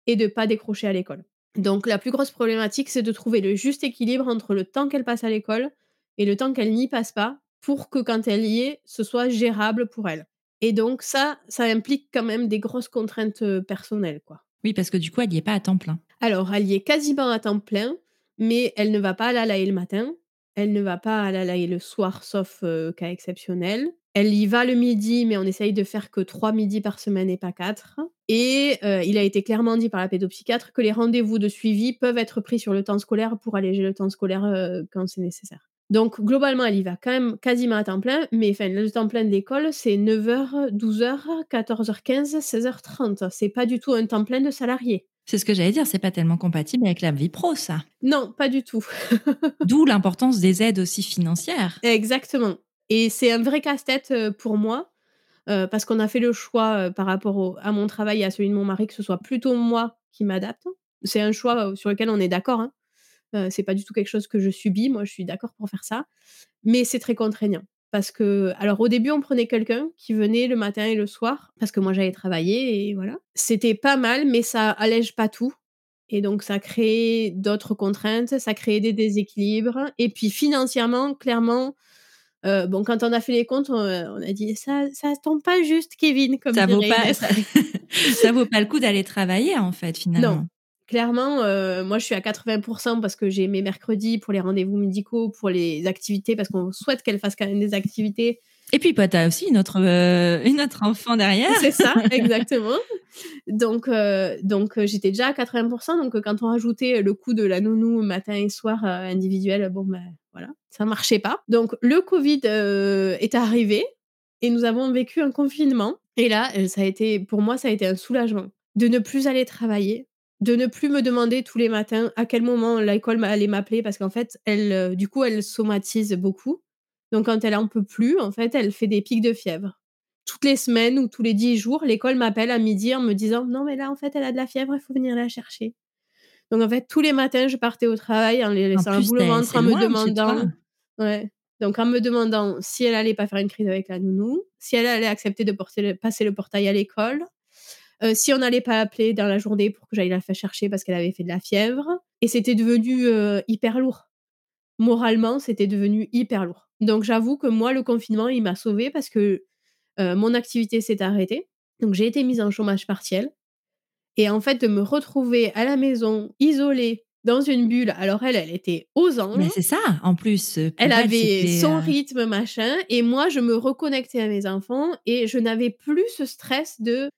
S2: et de pas décrocher à l'école. Donc la plus grosse problématique, c'est de trouver le juste équilibre entre le temps qu'elle passe à l'école et le temps qu'elle n'y passe pas, pour que quand elle y est, ce soit gérable pour elle et donc ça, ça implique quand même des grosses contraintes, heu, personnelles, quoi.
S1: Oui, parce que du coup, elle y est pas à temps plein.
S2: Alors, elle y est quasiment à temps plein, mais elle ne va pas à la Laï le matin, elle ne va pas à la Laï le soir, sauf, heu, cas exceptionnel. Elle y va le midi, mais on essaye de faire que 3 midis par semaine et pas 4 et heu, il a été clairement dit par la pédopsychiatre que les rendez-vous de suivi peuvent être pris sur le temps scolaire pour alléger le temps scolaire, heu, quand c'est nécessaire. Donc globalement, elle y va quand même quasiment à temps plein, mais enfin le temps plein de l'école, c'est 9:00-12:00, 14:15, 16:30. C'est pas du tout un temps plein de salarié.
S1: C'est ce que j'allais dire, c'est pas tellement compatible avec la vie pro, ça.
S2: Non, pas du tout.
S1: D'où l'importance des aides aussi financières.
S2: Exactement et c'est un vrai casse-tête, heu, pour moi, heu, parce qu'on a fait le choix, heu, par rapport au à mon travail et à celui de mon mari, que ce soit plutôt moi qui m'adapte. C'est un choix, sur lequel on est d'accord, hein. Heu, c'est pas du tout quelque chose que je subis. Moi, je suis d'accord pour faire ça, mais c'est très contraignant parce que alors au début, on prenait quelqu'un qui venait le matin et le soir parce que moi, j'allais travailler et voilà. C'était pas mal, mais ça allège pas tout et donc ça crée d'autres contraintes, ça crée des déséquilibres et puis financièrement, clairement, bon, quand on a fait les comptes, on, a dit: «Ça ça tombe pas juste, Kevin», comme
S1: Ça vaut pas ça ça vaut pas le coup d'aller travailler, en fait, finalement.
S2: Non. Clairement, heu, moi, je suis à 80% parce que j'ai mes mercredis pour les rendez-vous médicaux, pour les activités, parce qu'on souhaite qu'elle fasse quand même des activités.
S1: Et puis, bah, tu as aussi une autre, heu, une autre enfant derrière.
S2: C'est ça, exactement. Donc heu donc j'étais déjà à 80 donc heu, quand on rajoutait le coût de la nounou matin et soir, individuel, bon, bah, voilà, ça marchait pas. Donc le Covid, est arrivé et nous avons vécu un confinement et là, ça a été pour moi, ça a été un soulagement de ne plus aller travailler, de ne plus me demander tous les matins à quel moment l'école allait m'appeler parce qu'en fait, elle, heu, du coup, elle somatise beaucoup. Donc quand elle en peut plus, en fait, elle fait des pics de fièvre. Toutes les semaines ou tous les 10 jours, l'école m'appelle à midi en me disant: «Non mais là, en fait, elle a de la fièvre, il faut venir la chercher». Donc en fait, tous les matins, je partais au travail en les laissant un
S1: plus,
S2: bout le
S1: c'est
S2: ventre en me demandant ouais, donc en me demandant si elle allait pas faire une crise avec la nounou, si elle allait accepter de porter le passer le portail à l'école, heu, si on n'allait pas appeler dans la journée pour que j'aille la faire chercher parce qu'elle avait fait de la fièvre et c'était devenu, heu, hyper lourd. Moralement, c'était devenu hyper lourd. Donc j'avoue que moi, le confinement, il m'a sauvée parce que, heu, mon activité s'est arrêtée. Donc j'ai été mise en chômage partiel et en fait, de me retrouver à la maison, isolée, dans une bulle, alors elle, elle était aux
S1: Mais
S2: anges.
S1: c'est ça, en plus,
S2: Elle
S1: elle,
S2: avait son rythme, machin et moi, je me reconnectais à mes enfants et je n'avais plus ce stress de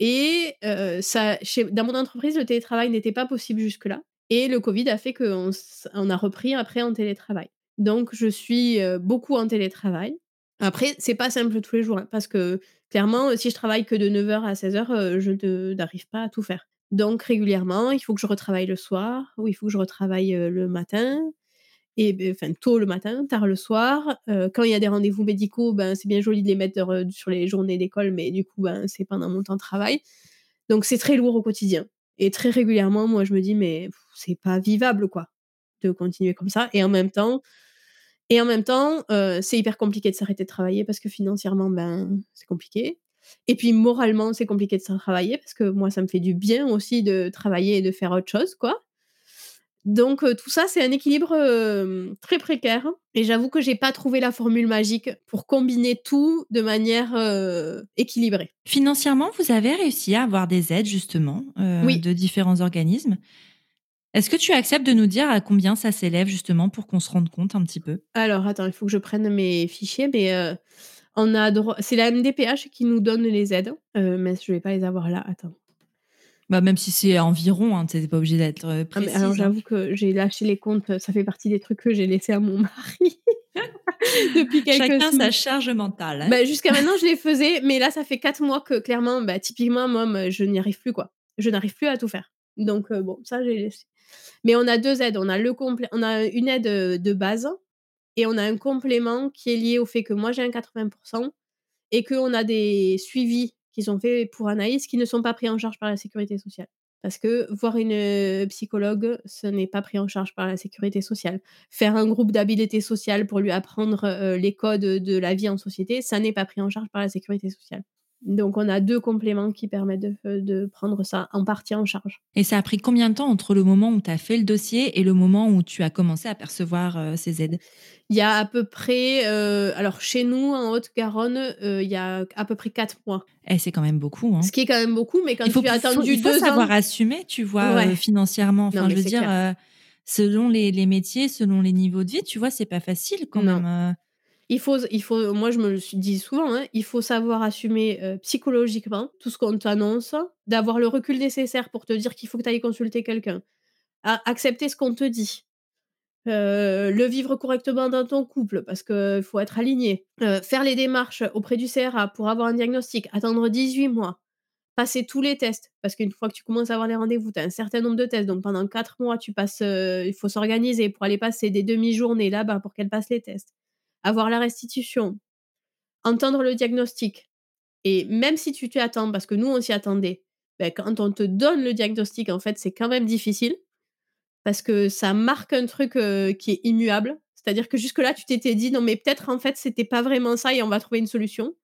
S2: et ça chez dans mon entreprise, le télétravail n'était pas possible jusque-là et le covid a fait qu'on on a repris après en télétravail. Donc je suis, beaucoup en télétravail. Après, c'est pas simple tous les jours, hein, parce que clairement, si je travaille que de 9:00 à 16:00, heu, je ne n'arrive pas à tout faire. Donc régulièrement, il faut que je retravaille le soir ou il faut que je retravaille, le matin et enfin tôt le matin, tard le soir. Heu, quand il y a des rendez-vous médicaux, ben, c'est bien joli de les mettre sur, heu, sur les journées d'école, mais du coup, ben, c'est pendant mon temps de travail. Donc c'est très lourd au quotidien et très régulièrement, moi, je me dis: «Mais c'est pas vivable, quoi, de continuer comme ça» et en même temps et en même temps, heu, c'est hyper compliqué de s'arrêter de travailler parce que financièrement, ben, c'est compliqué et puis moralement, c'est compliqué de se travailler parce que moi, ça me fait du bien aussi de travailler et de faire autre chose, quoi. Donc tout ça, c'est un équilibre, très précaire et j'avoue que j'ai pas trouvé la formule magique pour combiner tout de manière, équilibrée.
S1: Financièrement, vous avez réussi à avoir des aides justement,
S2: Oui.
S1: de différents organismes. Est-ce que tu acceptes de nous dire à combien ça s'élève justement pour qu'on se rende compte un petit peu?
S2: Alors attends, il faut que je prenne mes fichiers, mais on a droit c'est la MDPH qui nous donne les aides, mince, je vais pas les avoir là, attends.
S1: Bah, même si c'est environ, hein, tu es pas obligée d'être, heu,
S2: Ah mais alors
S1: précise, hein.
S2: j'avoue que j'ai lâché les comptes, ça fait partie des trucs que j'ai laissés à mon mari depuis quelques
S1: Chacun sa charge mentale, hein.
S2: Bah, jusqu'à maintenant, je les faisais, mais là, ça fait 4 mois que clairement, bah, typiquement, moi je n'y arrive plus, quoi. Je n'arrive plus à tout faire. Donc heu, bon, ça, j'ai laissé. Mais on a 2 aides, on a le complé on a une aide, de base et on a un complément qui est lié au fait que moi, j'ai un 80 et qu'on a des suivis qui sont faits pour Anaïs qui ne sont pas pris en charge par la sécurité sociale. Parce que voir une, heu, psychologue, ce n'est pas pris en charge par la sécurité sociale. Faire un groupe d'habileté sociale pour lui apprendre, heu, les codes, de la vie en société, ça n'est pas pris en charge par la sécurité sociale. Donc on a 2 compléments qui permettent de f de prendre ça en partie en charge.
S1: Et ça a pris combien de temps entre le moment où tu as fait le dossier et le moment où tu as commencé à percevoir, heu, ces aides?
S2: Il y a à peu près, heu, alors chez nous en Haute-Garonne, il y a à peu près 4 mois.
S1: Eh, c'est quand même beaucoup, hein.
S2: Ce qui est quand même beaucoup, mais quand
S1: Il faut
S2: tu as attendu
S1: il faut
S2: 2 ans
S1: savoir assumer, tu vois,
S2: ouais.
S1: financièrement. Enfin, je veux dire, selon les les métiers, selon les niveaux de vie, tu vois, c'est pas facile quand
S2: Non.
S1: même.
S2: Il faut moi je me le dit souvent, hein, il faut savoir assumer, heu, psychologiquement tout ce qu'on t'annonce, d'avoir le recul nécessaire pour te dire qu'il faut que tu ailles consulter quelqu'un, accepter ce qu'on te dit, heu, le vivre correctement dans ton couple parce qu'il faut être aligné, faire les démarches auprès du CRA pour avoir un diagnostic, attendre 18 mois, passer tous les tests parce qu'une fois que tu commences à avoir des rendez-vous, tu as un certain nombre de tests donc pendant 4 mois tu passes, il faut s'organiser pour aller passer des demi-journées là-bas pour qu'elle passe les tests, avoir la restitution, entendre le diagnostic et même si tu t'y attends parce que nous on s'y attendait, beh, quand on te donne le diagnostic, en fait, c'est quand même difficile parce que ça marque un truc, heu, qui est immuable. C'est-à-dire que jusque là, tu t'étais dit: «Non mais peut-être en fait c'était pas vraiment ça et on va trouver une solution»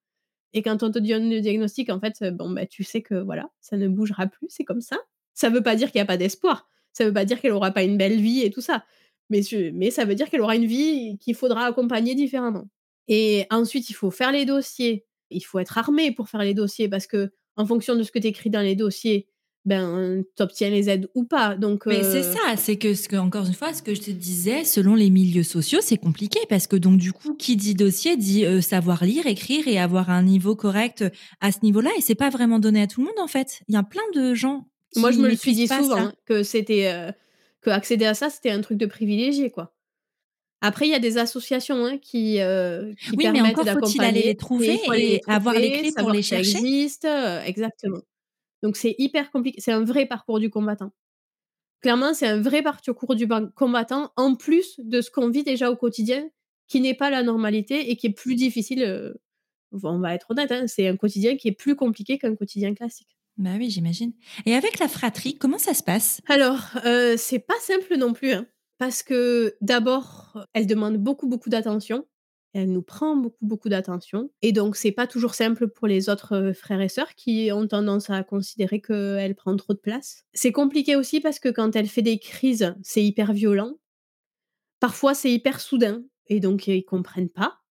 S2: et quand on te donne le diagnostic, en fait, bon, bah, tu sais que voilà, ça ne bougera plus, c'est comme ça. Ça veut pas dire qu'il y a pas d'espoir, ça veut pas dire qu'elle aura pas une belle vie et tout ça, mais ça veut dire qu'elle aura une vie qu'il faudra accompagner différemment et ensuite il faut faire les dossiers, il faut être armé pour faire les dossiers parce qu'en fonction de ce que tu écris dans les dossiers, ben, tu obtiens les aides ou pas donc
S1: Mais c'est
S2: heu
S1: ça, c'est que ce que encore une fois, ce que je te disais, selon les milieux sociaux, c'est compliqué parce que donc du coup, qui dit dossier dit, heu, savoir lire, écrire et avoir un niveau correct, heu, à ce niveau-là et c'est pas vraiment donné à tout le monde, en fait. Il y a plein de gens
S2: Moi,
S1: qui
S2: je me le suis dit souvent,
S1: ça.
S2: que c'était, heu, qu'accéder à ça, c'était un truc de privilégié, quoi. Après, il y a des associations, hein, qui, heu, qui
S1: Oui, mais
S2: permettent
S1: faut-il aller
S2: d'accompagner
S1: les trouver
S2: aller les
S1: et avoir les
S2: trouver,
S1: clés pour les
S2: ça
S1: chercher?
S2: existe, heu exactement. Donc c'est hyper compliqué, c'est un vrai parcours du combattant. Clairement, c'est un vrai parcours du combattant, en plus de ce qu'on vit déjà au quotidien, qui n'est pas la normalité et qui est plus difficile, heu, on va être honnête, hein, c'est un quotidien qui est plus compliqué qu'un quotidien classique.
S1: Bah oui, j'imagine. Et avec la fratrie, comment ça se passe?
S2: Alors, heu, c'est pas simple non plus, hein, parce que d'abord, elle demande beaucoup, beaucoup d'attention. Elle nous prend beaucoup, beaucoup d'attention et donc c'est pas toujours simple pour les autres, heu, frères et sœurs qui ont tendance à considérer qu'elle prend trop de place. C'est compliqué aussi parce que quand elle fait des crises, c'est hyper violent. Parfois, c'est hyper soudain et donc ils comprennent pas.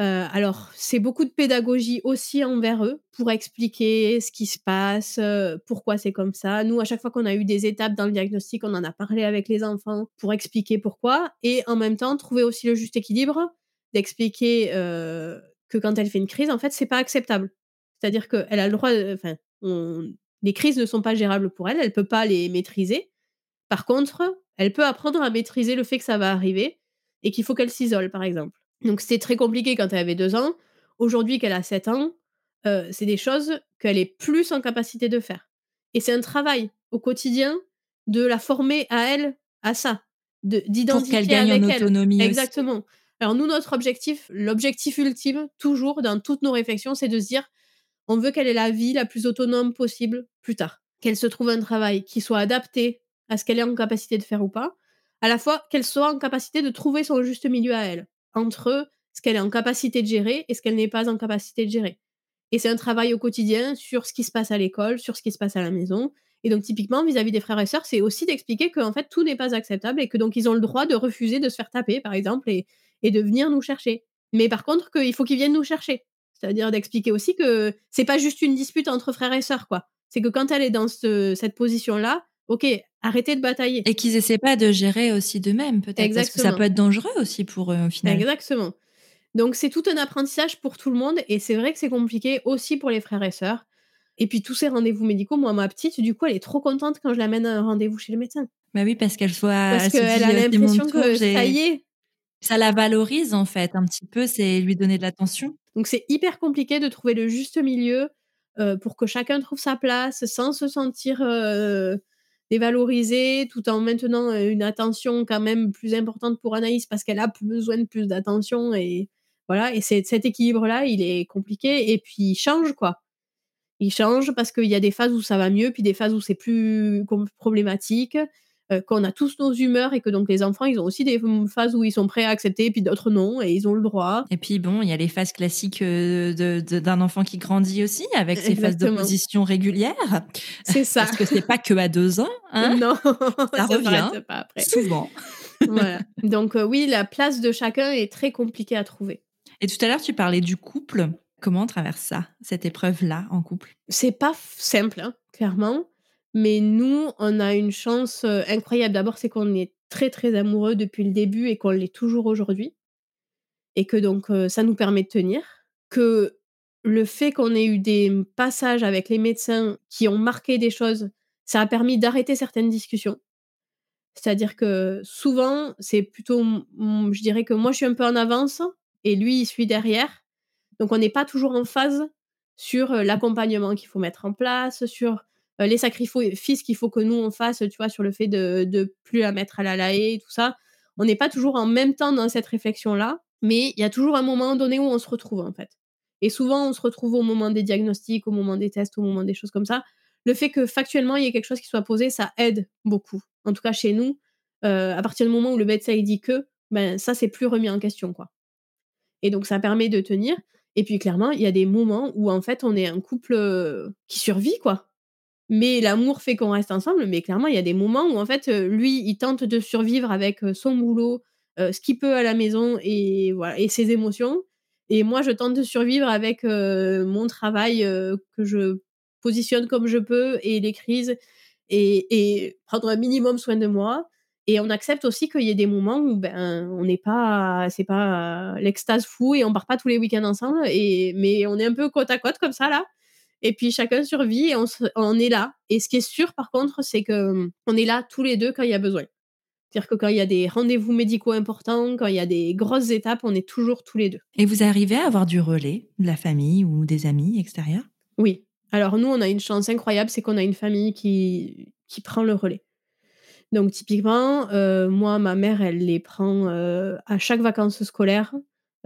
S2: Heu, alors, c'est beaucoup de pédagogie aussi envers eux, pour expliquer ce qui se passe, heu, pourquoi c'est comme ça. Nous, à chaque fois qu'on a eu des étapes dans le diagnostic, on en a parlé avec les enfants pour expliquer pourquoi et en même temps, trouver aussi le juste équilibre, d'expliquer, heu, que quand elle fait une crise, en fait, c'est pas acceptable. C'est-à-dire qu'elle a le droit, enfin, les crises ne sont pas gérables pour elle, elle peut pas les maîtriser. Par contre, elle peut apprendre à maîtriser le fait que ça va arriver et qu'il faut qu'elle s'isole, par exemple. Donc c'était très compliqué quand elle avait 2 ans. Aujourd'hui qu'elle a 7 ans, heu, c'est des choses qu'elle est plus en capacité de faire et c'est un travail au quotidien de la former à elle, à ça, de
S1: Pour qu'elle
S2: d'identifier
S1: gagne en
S2: avec elle.
S1: autonomie aussi.
S2: Exactement. Alors nous, notre objectif l'objectif ultime, toujours dans toutes nos réflexions, c'est de se dire: «On veut qu'elle ait la vie la plus autonome possible plus tard». Qu'elle se trouve un travail qui soit adapté à ce qu'elle est en capacité de faire ou pas. À la fois, qu'elle soit en capacité de trouver son juste milieu à elle, entre ce qu'elle est en capacité de gérer et ce qu'elle n'est pas en capacité de gérer et c'est un travail au quotidien sur ce qui se passe à l'école, sur ce qui se passe à la maison et donc typiquement vis-à-vis des frères et sœurs, c'est aussi d'expliquer qu'en fait, tout n'est pas acceptable et que donc ils ont le droit de refuser de se faire taper, par exemple et de venir nous chercher. Mais par contre, qu'il faut qu'ils viennent nous chercher. C'est-à-dire d'expliquer aussi que c'est pas juste une dispute entre frères et sœurs, quoi. C'est que quand elle est dans ce cette position-là, OK, arrêtez de batailler.
S1: Et qu'ils essaient pas de gérer aussi d'eux-mêmes peut-être? Parce que ça peut être dangereux aussi pour eux, au final.
S2: Exactement. Donc c'est tout un apprentissage pour tout le monde et c'est vrai que c'est compliqué aussi pour les frères et sœurs et puis tous ces rendez-vous médicaux, moi, ma petite, du coup, elle est trop contente quand je l'amène à un rendez-vous chez le médecin.
S1: Bah oui, parce qu'elle soit
S2: Parce qu'elle a
S1: heu: «C'est mon
S2: l'impression que
S1: j'ai»
S2: ça y est.
S1: ça la valorise, en fait, un petit peu, c'est lui donner de l'attention.
S2: Donc c'est hyper compliqué de trouver le juste milieu, heu, pour que chacun trouve sa place sans se sentir, heu, dévalorisé, tout en maintenant, heu, une attention quand même plus importante pour Anaïs parce qu'elle a besoin de plus d'attention et voilà et c'est cet équilibre-là, il est compliqué et puis il change, quoi. Il change parce qu'il y a des phases où ça va mieux, puis des phases où c'est plus problématique, heu, qu'on a tous nos humeurs et que donc les enfants, ils ont aussi des phases où ils sont prêts à accepter, puis d'autres non et ils ont le droit.
S1: Et puis bon, il y a les phases classiques, de d'un enfant qui grandit aussi avec ses phases d'opposition régulières.
S2: C'est ça.
S1: Parce que c'est pas qu'à 2 ans, hein.
S2: Non,
S1: Ça revient,
S2: pas après.
S1: souvent.
S2: Voilà, donc heu, oui, la place de chacun est très compliquée à trouver.
S1: Et tout à l'heure, tu parlais du couple. Comment on traverse ça, cette épreuve-là, en couple?
S2: C'est pas simple, hein, clairement, mais nous, on a une chance, incroyable. D'abord, c'est qu'on est très, très amoureux depuis le début et qu'on l'est toujours aujourd'hui et que donc ça nous permet de tenir. Que le fait qu'on ait eu des, mmh, passages avec les médecins qui ont marqué des choses, ça a permis d'arrêter certaines discussions. C'est-à-dire que souvent, c'est plutôt je dirais que moi, je suis un peu en avance et lui, il suit derrière. Donc on n'est pas toujours en phase sur, heu, l'accompagnement qu'il faut mettre en place, sur, les sacrifo fices qu'il faut que nous on fasse, tu vois? Sur le fait de de plus la mettre à la Laé et tout ça. On n'est pas toujours en même temps dans cette réflexion-là, mais il y a toujours un moment donné où on se retrouve, en fait et souvent, on se retrouve au moment des diagnostics, au moment des tests, au moment des choses comme ça. Le fait que factuellement, il y ait quelque chose qui soit posé, ça aide beaucoup. En tout cas chez nous, heu, à partir du moment où le médecin, il dit que, ben, ça, c'est plus remis en question, quoi et donc ça permet de tenir et puis clairement, il y a des moments où en fait, on est un couple, heu, qui survit, quoi. Mais l'amour fait qu'on reste ensemble, mais clairement, il y a des moments où en fait, heu, lui, il tente de survivre avec, heu, son boulot, heu, ce qu'il peut à la maison et voilà et ses émotions. Et moi, je tente de survivre avec, mon travail, que je positionne comme je peux et les crises et et prendre un minimum soin de moi. Et on accepte aussi qu'il y ait des moments où, ben, on n'est pas c'est pas l'extase fou et on part pas tous les week-ends ensemble et mais on est un peu côte à côte comme ça, là et puis chacun survit et on se on est là et ce qui est sûr, par contre, c'est que, mmh, on est là tous les 2 quand il y a besoin. C'est-à-dire que quand il y a des rendez-vous médicaux importants, quand il y a des grosses étapes, on est toujours tous les deux.
S1: Et vous arrivez à avoir du relais de la famille ou des amis extérieurs?
S2: Oui. Alors nous, on a une chance incroyable, c'est qu'on a une famille qui, qui prend le relais. Donc typiquement, euh, moi, ma mère, elle les prend euh, à chaque vacances scolaires.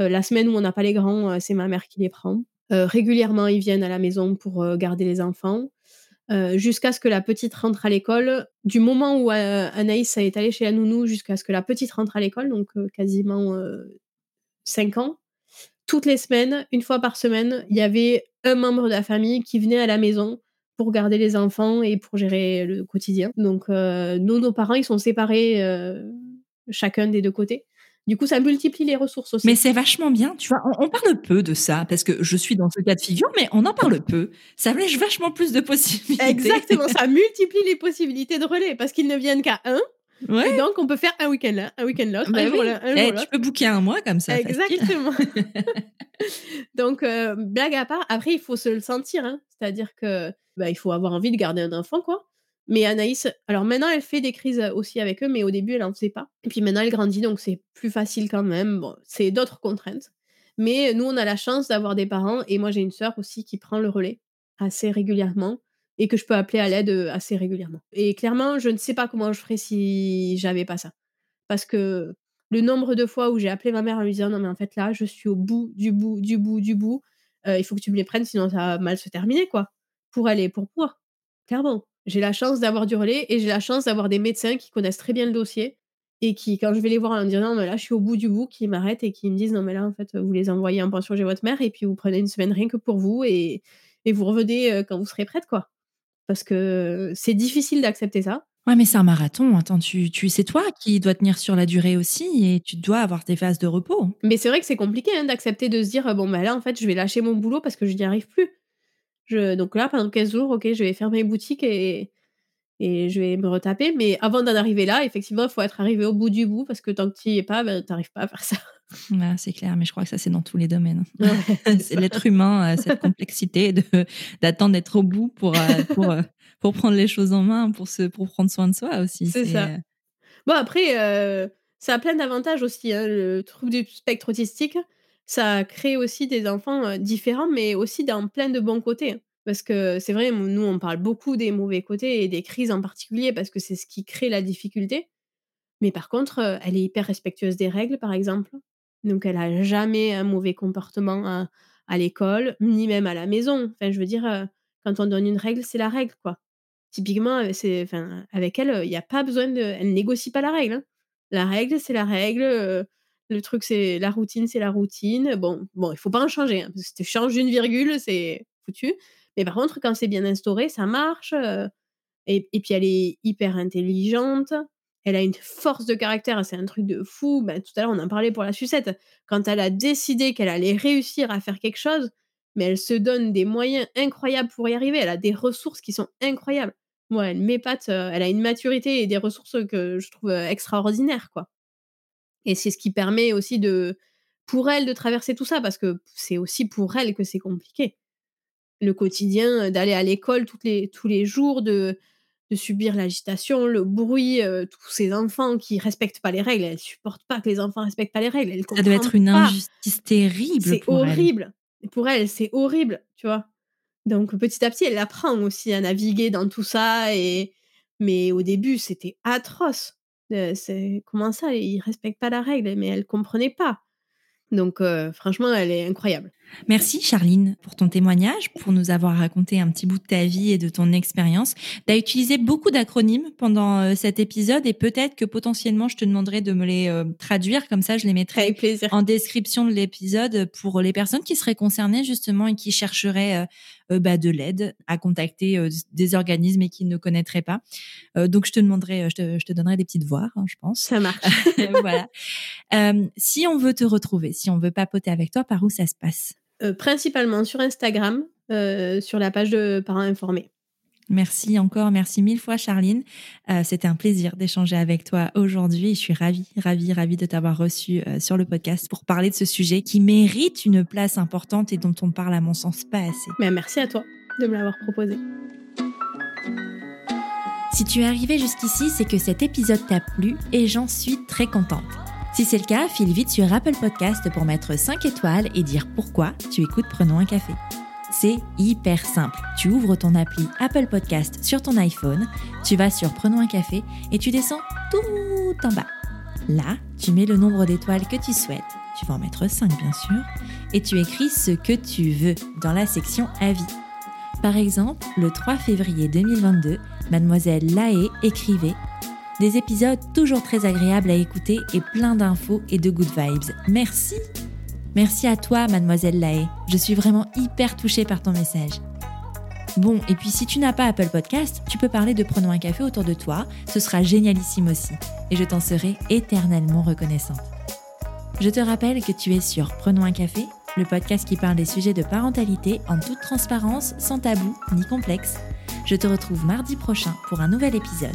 S2: Euh, la semaine où on n'a pas les grands, c'est ma mère qui les prend. Régulièrement, ils viennent à la maison pour garder les enfants. jusqu'à ce que la petite rentre à l'école. Du moment où Anaïs est allée chez la nounou jusqu'à ce que la petite rentre à l'école, donc quasiment 5 ans, toutes les semaines, une fois par semaine, il y avait un membre de la famille qui venait à la maison pour garder les enfants et pour gérer le quotidien. Donc, euh, nous, nos parents, ils sont séparés euh, chacun des deux côtés. Du coup, ça multiplie les ressources aussi.
S1: Mais c'est vachement bien, tu vois. On, parle peu de ça parce que je suis dans ce cas de figure, mais on en parle peu. Ça laisse vachement plus de possibilités.
S2: Exactement, ça multiplie les possibilités de relais parce qu'ils ne viennent qu'à un. Et donc, on peut faire un week-end là, un week-end là,
S1: bah un eh, Tu peux booker un mois comme ça.
S2: Exactement. donc, euh, blague à part, après, il faut se le sentir. Hein. C'est-à-dire que bah, il faut avoir envie de garder un enfant, quoi. Mais Anaïs, alors maintenant, elle fait des crises aussi avec eux, mais au début, elle n'en faisait pas. Et puis maintenant, elle grandit, donc c'est plus facile quand même. Bon, c'est d'autres contraintes. Mais nous, on a la chance d'avoir des parents, et moi, j'ai une sœur aussi qui prend le relais assez régulièrement et que je peux appeler à l'aide assez régulièrement. Et clairement, je ne sais pas comment je ferais si j'avais pas ça. Parce que le nombre de fois où j'ai appelé ma mère en lui disant non mais en fait là je suis au bout du bout du bout du bout, il faut que tu me les prennes sinon ça va mal se terminer quoi pour elle et pour moi, clairement. J'ai la chance d'avoir du relais et j'ai la chance d'avoir des médecins qui connaissent très bien le dossier et qui, quand je vais les voir en disant non, mais là, je suis au bout du bout, qui m'arrêtent et qui me disent non, mais là, en fait, vous les envoyez en pension chez votre mère et puis vous prenez une semaine rien que pour vous et, et vous revenez euh, quand vous serez prête, quoi. Parce que c'est difficile d'accepter ça.
S1: Ouais, mais c'est un marathon. Attends, tu, tu, c'est toi qui dois tenir sur la durée aussi et tu dois avoir tes phases de repos.
S2: Mais c'est vrai que c'est compliqué hein, d'accepter de se dire bon, bah là, en fait, je vais lâcher mon boulot parce que je n'y arrive plus donc là, pendant 15 jours, OK, je vais fermer boutique et et je vais me retaper. Mais avant d'en arriver là, effectivement, il faut être arrivé au bout du bout parce que tant que tu n'y es pas, ben, tu n'arrives pas à faire ça.
S1: c'est clair, mais je crois que ça, c'est dans tous les domaines. c'est l'être humain, euh, cette complexité d'attendre d'être au bout pour, euh, pour, euh, pour prendre les choses en main, pour, se, pour prendre soin de soi aussi.
S2: C'est, ça. Bon, après, ça a plein d'avantages aussi, hein, le trouble du spectre autistique ça crée aussi des enfants différents, mais aussi dans plein de bons côtés. Hein. Parce que c'est vrai, nous, on parle beaucoup des mauvais côtés et des crises en particulier, parce que c'est ce qui crée la difficulté. Mais par contre, elle est hyper respectueuse des règles, par exemple. Donc, elle a jamais un mauvais comportement à, l'école, ni même à la maison. Enfin, je veux dire, quand on donne une règle, c'est la règle, quoi. Typiquement, enfin, avec elle, il n'y a pas besoin de. Elle négocie pas la règle. Hein. La règle, c'est la règle. Le truc, c'est la routine, c'est la routine. Bon, bon, il faut pas en changer. Hein, si tu changes une virgule, c'est foutu. Mais par contre, quand c'est bien instauré, ça marche. Euh, et, et, puis, elle est hyper intelligente. Elle a une force de caractère, c'est un truc de fou. Ben, tout à l'heure, on en parlait pour la sucette. Quand elle a décidé qu'elle allait réussir à faire quelque chose, mais elle se donne des moyens incroyables pour y arriver. Elle a des ressources qui sont incroyables. Moi, elle m'épate. Euh, elle a une maturité et des ressources que je trouve euh, extraordinaires, quoi. Et c'est ce qui permet aussi de, pour elle de traverser tout ça, parce que c'est aussi pour elle que c'est compliqué. Le quotidien, d'aller à l'école les, tous les jours, de, de subir l'agitation, le bruit, tous ces enfants qui respectent pas les règles. Elle supporte pas que les enfants respectent pas les règles. Elle
S1: ça doit être une injustice terrible.
S2: C'est horrible. Pour elle, c'est horrible, tu vois. Donc petit à petit, elle apprend aussi à naviguer dans tout ça. Et mais au début, c'était atroce c'est comment ça, ils respectent pas la règle, mais elle comprenait pas. Donc franchement, elle est incroyable.
S1: Merci Charline pour ton témoignage, pour nous avoir raconté un petit bout de ta vie et de ton expérience. Tu as utilisé beaucoup d'acronymes pendant euh, cet épisode et peut-être que potentiellement je te demanderai de me les euh, traduire, comme ça je les mettrai en description de l'épisode pour les personnes qui seraient concernées justement et qui chercheraient euh, bah, de l'aide à contacter des organismes et qui ne connaîtraient pas. donc je te demanderai, je te, je te donnerai des petites voix, hein, je pense.
S2: Ça marche.
S1: voilà. si on veut te retrouver, si on veut papoter avec toi, par où ça se passe?
S2: Principalement sur Instagram, euh, sur la page de Parents Informés.
S1: Merci encore, merci mille fois Charline. Euh, c'était un plaisir d'échanger avec toi aujourd'hui. Je suis ravie, ravie, ravie de t'avoir reçu sur le podcast pour parler de ce sujet qui mérite une place importante et dont on parle à mon sens pas assez.
S2: Mais merci à toi de me l'avoir proposé.
S1: Si tu es arrivé jusqu'ici, c'est que cet épisode t'a plu et j'en suis très contente. Si c'est le cas, file vite sur Apple Podcast pour mettre 5 étoiles et dire pourquoi tu écoutes Prenons un café. C'est hyper simple. Tu ouvres ton appli Apple Podcast sur ton iPhone, tu vas sur Prenons un café et tu descends tout en bas. Là, tu mets le nombre d'étoiles que tu souhaites, tu vas en mettre 5 bien sûr, et tu écris ce que tu veux dans la section Avis. Par exemple, le 3 février 2022, mademoiselle Laé écrivait des épisodes toujours très agréables à écouter et plein d'infos et de good vibes. Merci Merci à toi, mademoiselle Lae. Je suis vraiment hyper touchée par ton message. Bon, et puis si tu n'as pas Apple Podcast, tu peux parler de Prenons un café autour de toi, ce sera génialissime aussi, et je t'en serai éternellement reconnaissante. Je te rappelle que tu es sur Prenons un café, le podcast qui parle des sujets de parentalité en toute transparence, sans tabou ni complexe. Je te retrouve mardi prochain pour un nouvel épisode.